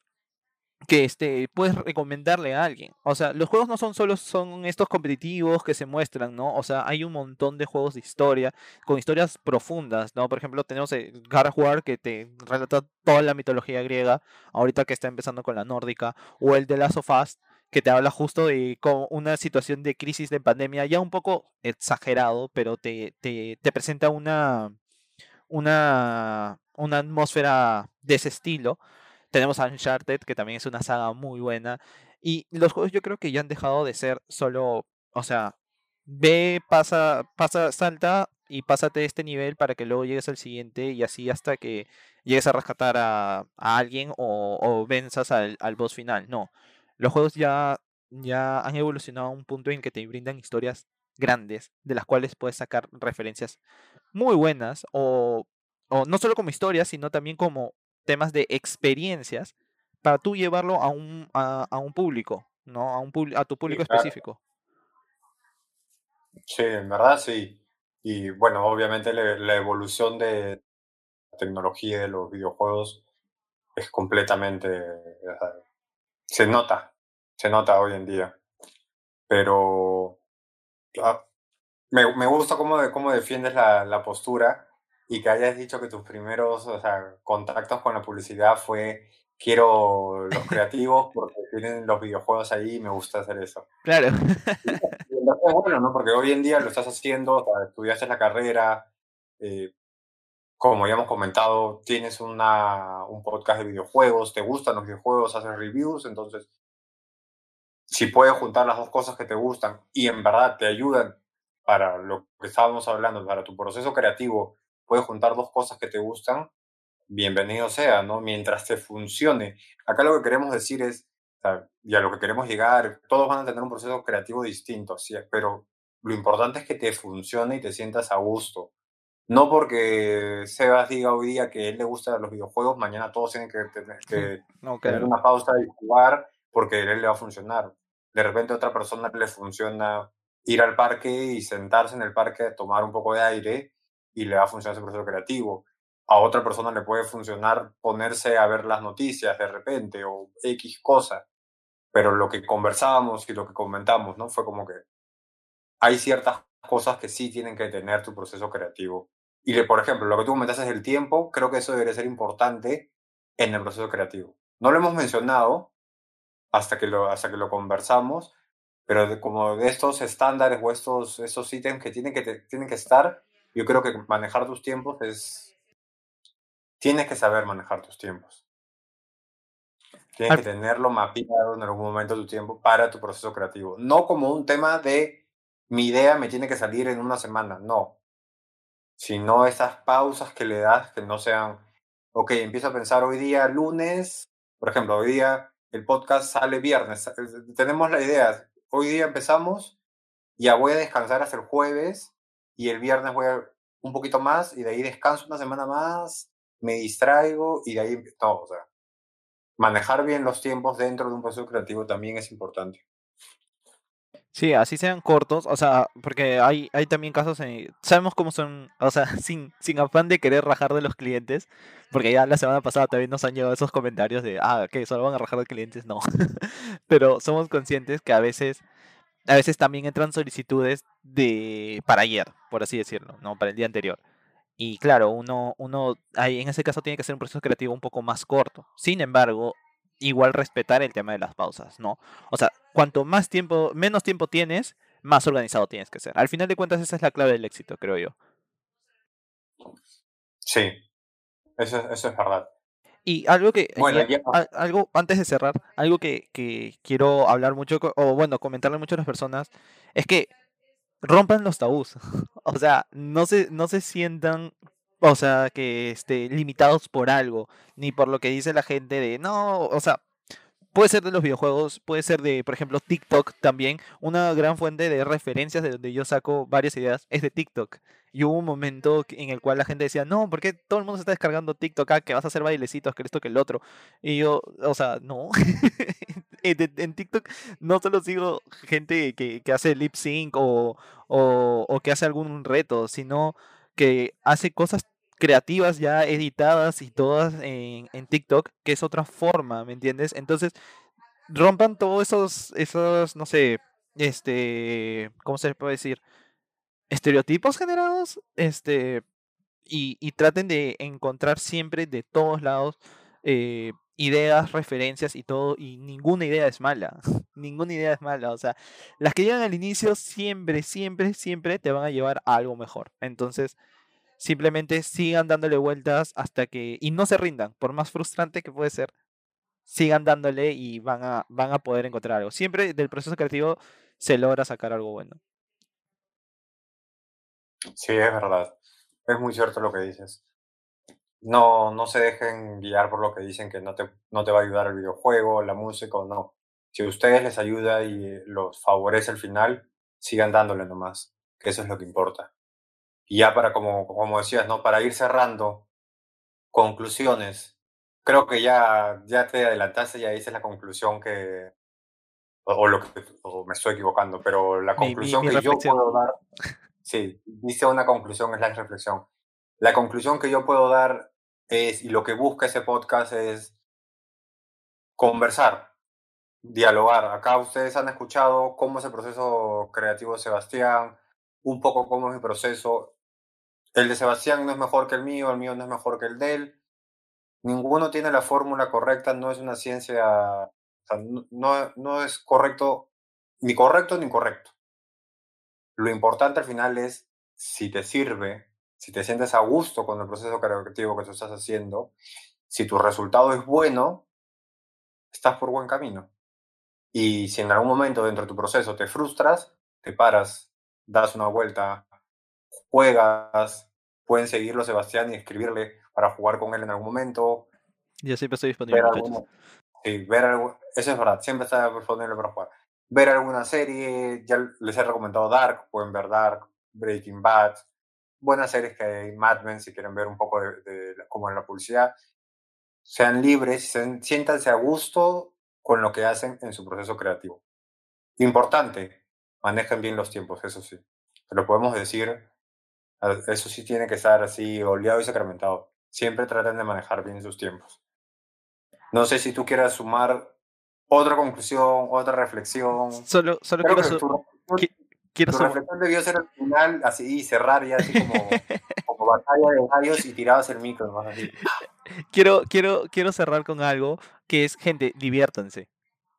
que este, puedes recomendarle a alguien. O sea, los juegos no son solo son estos competitivos que se muestran, ¿no? O sea, hay un montón de juegos de historia, con historias profundas, ¿no? Por ejemplo, tenemos el God of War que te relata toda la mitología griega, ahorita que está empezando con la nórdica, o el de Last of Us, que te habla justo de como una situación de crisis de pandemia, ya un poco exagerado, pero te, te, te presenta una, una, una atmósfera de ese estilo tenemos Uncharted, que también es una saga muy buena. Y los juegos yo creo que ya han dejado de ser solo, o sea, ve, pasa, pasa, salta y pásate este nivel para que luego llegues al siguiente y así hasta que llegues a rescatar a, alguien o, o venzas al, al, boss final. No, los juegos ya, ya han evolucionado a un punto en que te brindan historias grandes de las cuales puedes sacar referencias muy buenas o, o no solo como historias, sino también como temas de experiencias para tú llevarlo a un, a, un público, ¿no? A, un, a tu público específico. Sí, en verdad sí. Y bueno, obviamente la, evolución de la tecnología de los videojuegos es completamente... Se nota, se nota hoy en día. Pero ah, me, me gusta cómo, cómo defiendes la, la postura y que hayas dicho que tus primeros o sea, contactos con la publicidad fue quiero los *laughs* creativos porque tienen los videojuegos ahí y me gusta hacer eso. Claro. es bueno, ¿no? Porque hoy en día lo estás haciendo, o sea, estudiaste la carrera, eh, como ya hemos comentado, tienes una, un podcast de videojuegos, te gustan los videojuegos, haces reviews, entonces, si puedes juntar las dos cosas que te gustan y en verdad te ayudan para lo que estábamos hablando, para tu proceso creativo, puedes juntar dos cosas que te gustan, bienvenido sea, ¿no? Mientras te funcione. Acá lo que queremos decir es, y a lo que queremos llegar, todos van a tener un proceso creativo distinto, ¿sí? pero lo importante es que te funcione y te sientas a gusto. No porque Sebas diga hoy día que a él le gustan los videojuegos, mañana todos tienen que, tener, *laughs* que tener una pausa y jugar porque a él le va a funcionar. De repente a otra persona le funciona ir al parque y sentarse en el parque a tomar un poco de aire y le va a funcionar ese proceso creativo. A otra persona le puede funcionar ponerse a ver las noticias de repente o X cosa. Pero lo que conversábamos y lo que comentamos, ¿no? Fue como que hay ciertas cosas que sí tienen que tener tu proceso creativo. Y, por ejemplo, lo que tú comentaste es el tiempo, creo que eso debería ser importante en el proceso creativo. No lo hemos mencionado hasta que lo, hasta que lo conversamos, pero como de estos estándares o estos, estos ítems que tienen que, tienen que estar, yo creo que manejar tus tiempos es... Tienes que saber manejar tus tiempos. Tienes que tenerlo mapeado en algún momento de tu tiempo para tu proceso creativo. No como un tema de mi idea me tiene que salir en una semana, no. Sino esas pausas que le das que no sean, ok, empiezo a pensar hoy día lunes, por ejemplo, hoy día el podcast sale viernes, tenemos la idea, hoy día empezamos, ya voy a descansar hasta el jueves y el viernes voy a un poquito más y de ahí descanso una semana más, me distraigo y de ahí todo. O sea, manejar bien los tiempos dentro de un proceso creativo también es importante. Sí, así sean cortos, o sea, porque hay, hay también casos. Sabemos cómo son, o sea, *laughs* sin, sin afán de querer rajar de los clientes, porque ya la semana pasada también nos han llegado esos comentarios de, ah, que solo van a rajar de clientes, no. *laughs* Pero somos conscientes que a veces a veces también entran solicitudes de para ayer, por así decirlo, ¿no? Para el día anterior. Y claro, uno, uno ahí en ese caso tiene que ser un proceso creativo un poco más corto. Sin embargo, igual respetar el tema de las pausas, ¿no? O sea, cuanto más tiempo, menos tiempo tienes, más organizado tienes que ser. Al final de cuentas, esa es la clave del éxito, creo yo. Sí, eso es verdad. Y algo que, algo antes de cerrar, algo que, quiero hablar mucho, o bueno, comentarle mucho a las personas, es que rompan los tabús. *laughs* o sea, no se, no se sientan, o sea, que este, limitados por algo, ni por lo que dice la gente de, no, o sea, puede ser de los videojuegos, puede ser de, por ejemplo, TikTok también. Una gran fuente de referencias de donde yo saco varias ideas es de TikTok. Y hubo un momento en el cual la gente decía, no, porque todo el mundo se está descargando TikTok, ah, que vas a hacer bailecitos, que esto, que el otro. Y yo, o sea, no. *laughs* en, TikTok no solo sigo gente que, hace lip sync o, o, que hace algún reto, sino que hace cosas creativas ya editadas y todas en, en TikTok, que es otra forma, ¿me entiendes? Entonces, rompan todos esos, esos, no sé, este, ¿cómo se puede decir? Estereotipos generados, este, y, y traten de encontrar siempre de todos lados eh, ideas, referencias y todo, y ninguna idea es mala, *laughs* ninguna idea es mala, o sea, las que llegan al inicio siempre, siempre, siempre te van a llevar a algo mejor. Entonces, simplemente sigan dándole vueltas hasta que, y no se rindan, por más frustrante que puede ser, sigan dándole y van a, van a poder encontrar algo. Siempre del proceso creativo se logra sacar algo bueno. Sí, es verdad. Es muy cierto lo que dices. No, no se dejen guiar por lo que dicen que no te, no te va a ayudar el videojuego, la música o no. Si a ustedes les ayuda y los favorece al final, sigan dándole nomás, que eso es lo que importa. Y ya para, como, como decías, ¿no? Para ir cerrando, conclusiones creo que ya, ya te adelantaste, ya dices la conclusión que, o, lo que, o me estoy equivocando, pero la conclusión que yo puedo dar, sí, dice una conclusión, es la reflexión. La conclusión que yo puedo dar es, y lo que busca ese podcast es conversar, dialogar. Acá ustedes han escuchado cómo es el proceso creativo de Sebastián, un poco cómo es mi proceso. El de Sebastián no es mejor que el mío, el mío no es mejor que el de él ninguno tiene la fórmula correcta, no es una ciencia, no, no es correcto, ni correcto ni incorrecto. Lo importante al final es si te sirve, si te sientes a gusto con el proceso creativo que tú estás haciendo, si tu resultado es bueno, estás por buen camino. Y si en algún momento dentro de tu proceso te frustras, te paras, das una vuelta, juegas, pueden seguirlo Sebastián y escribirle para jugar con él en algún momento. Yo siempre estoy disponible. Ver sí, ver algo, eso es verdad, siempre está disponible para jugar. Ver alguna serie, ya les he recomendado Dark, pueden ver Dark, Breaking Bad, buenas series que hay, Mad Men, si quieren ver un poco de, de, cómo es la publicidad. Sean libres, siéntanse a gusto con lo que hacen en su proceso creativo. Importante, manejen bien los tiempos, eso sí. Se lo podemos decir, eso sí tiene que estar así oleado y sacramentado siempre traten de manejar bien sus tiempos. No sé si tú quieras sumar otra conclusión, otra reflexión. Solo, solo quiero, que tu, quiero tu reflexión debió ser al final así y cerrar ya así como, *laughs* como batalla de gallos y tirabas el micro. ¿no? Así. Quiero, quiero, quiero cerrar con algo que es, gente, diviértanse.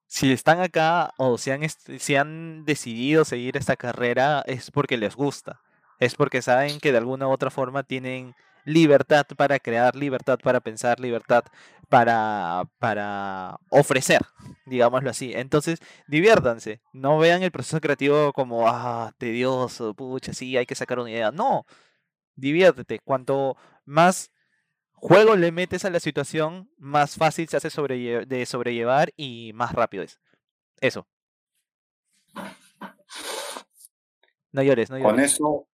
Si están acá o si han, si han decidido seguir esta carrera es porque les gusta. Es porque saben que de alguna u otra forma tienen libertad para crear, libertad para pensar, libertad para, para ofrecer, digámoslo así. Entonces, diviértanse, no vean el proceso creativo como, ah, tedioso, pucha, sí, hay que sacar una idea. No, diviértete. Cuanto más juego le metes a la situación, más fácil se hace de sobrellevar y más rápido es. Eso. No llores, no llores. Con eso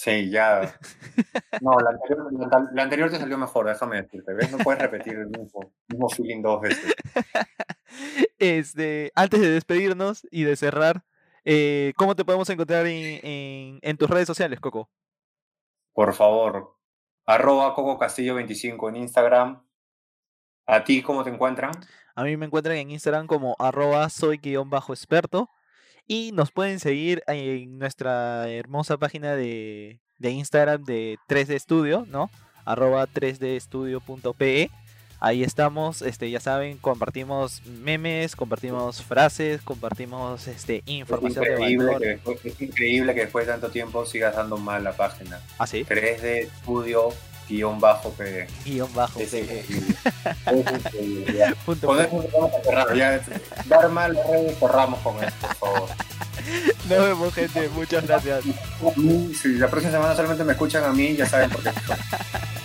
Sí, ya. *laughs* No, la anterior, te salió mejor, déjame decirte. ¿Ves? No puedes repetir el mismo, feeling dos veces. *laughs* Este, antes de despedirnos y de cerrar, eh, ¿cómo te podemos encontrar en, en, tus redes sociales, Coco? Por favor, arroba Coco Castillo 25 en Instagram. ¿A ti cómo te encuentran? A mí me encuentran en Instagram como arroba soy-experto. Y nos pueden seguir en nuestra hermosa página de, Instagram de 3D Studio, ¿no? Arroba 3dstudio.pe. Ahí estamos, este, ya saben, compartimos memes, compartimos frases, compartimos este, información es increíble de valor. Que es increíble que después de tanto tiempo sigas dando mal la página. ¿Ah, sí? 3D Studio guion bajo P. Guión bajo *laughs* P. con eso vamos a cerrar. Ya, dar mal redes cerramos con esto, por favor. Nos vemos, gente. Muchas gracias. Si la próxima semana solamente me escuchan a mí, ya saben por qué. *laughs*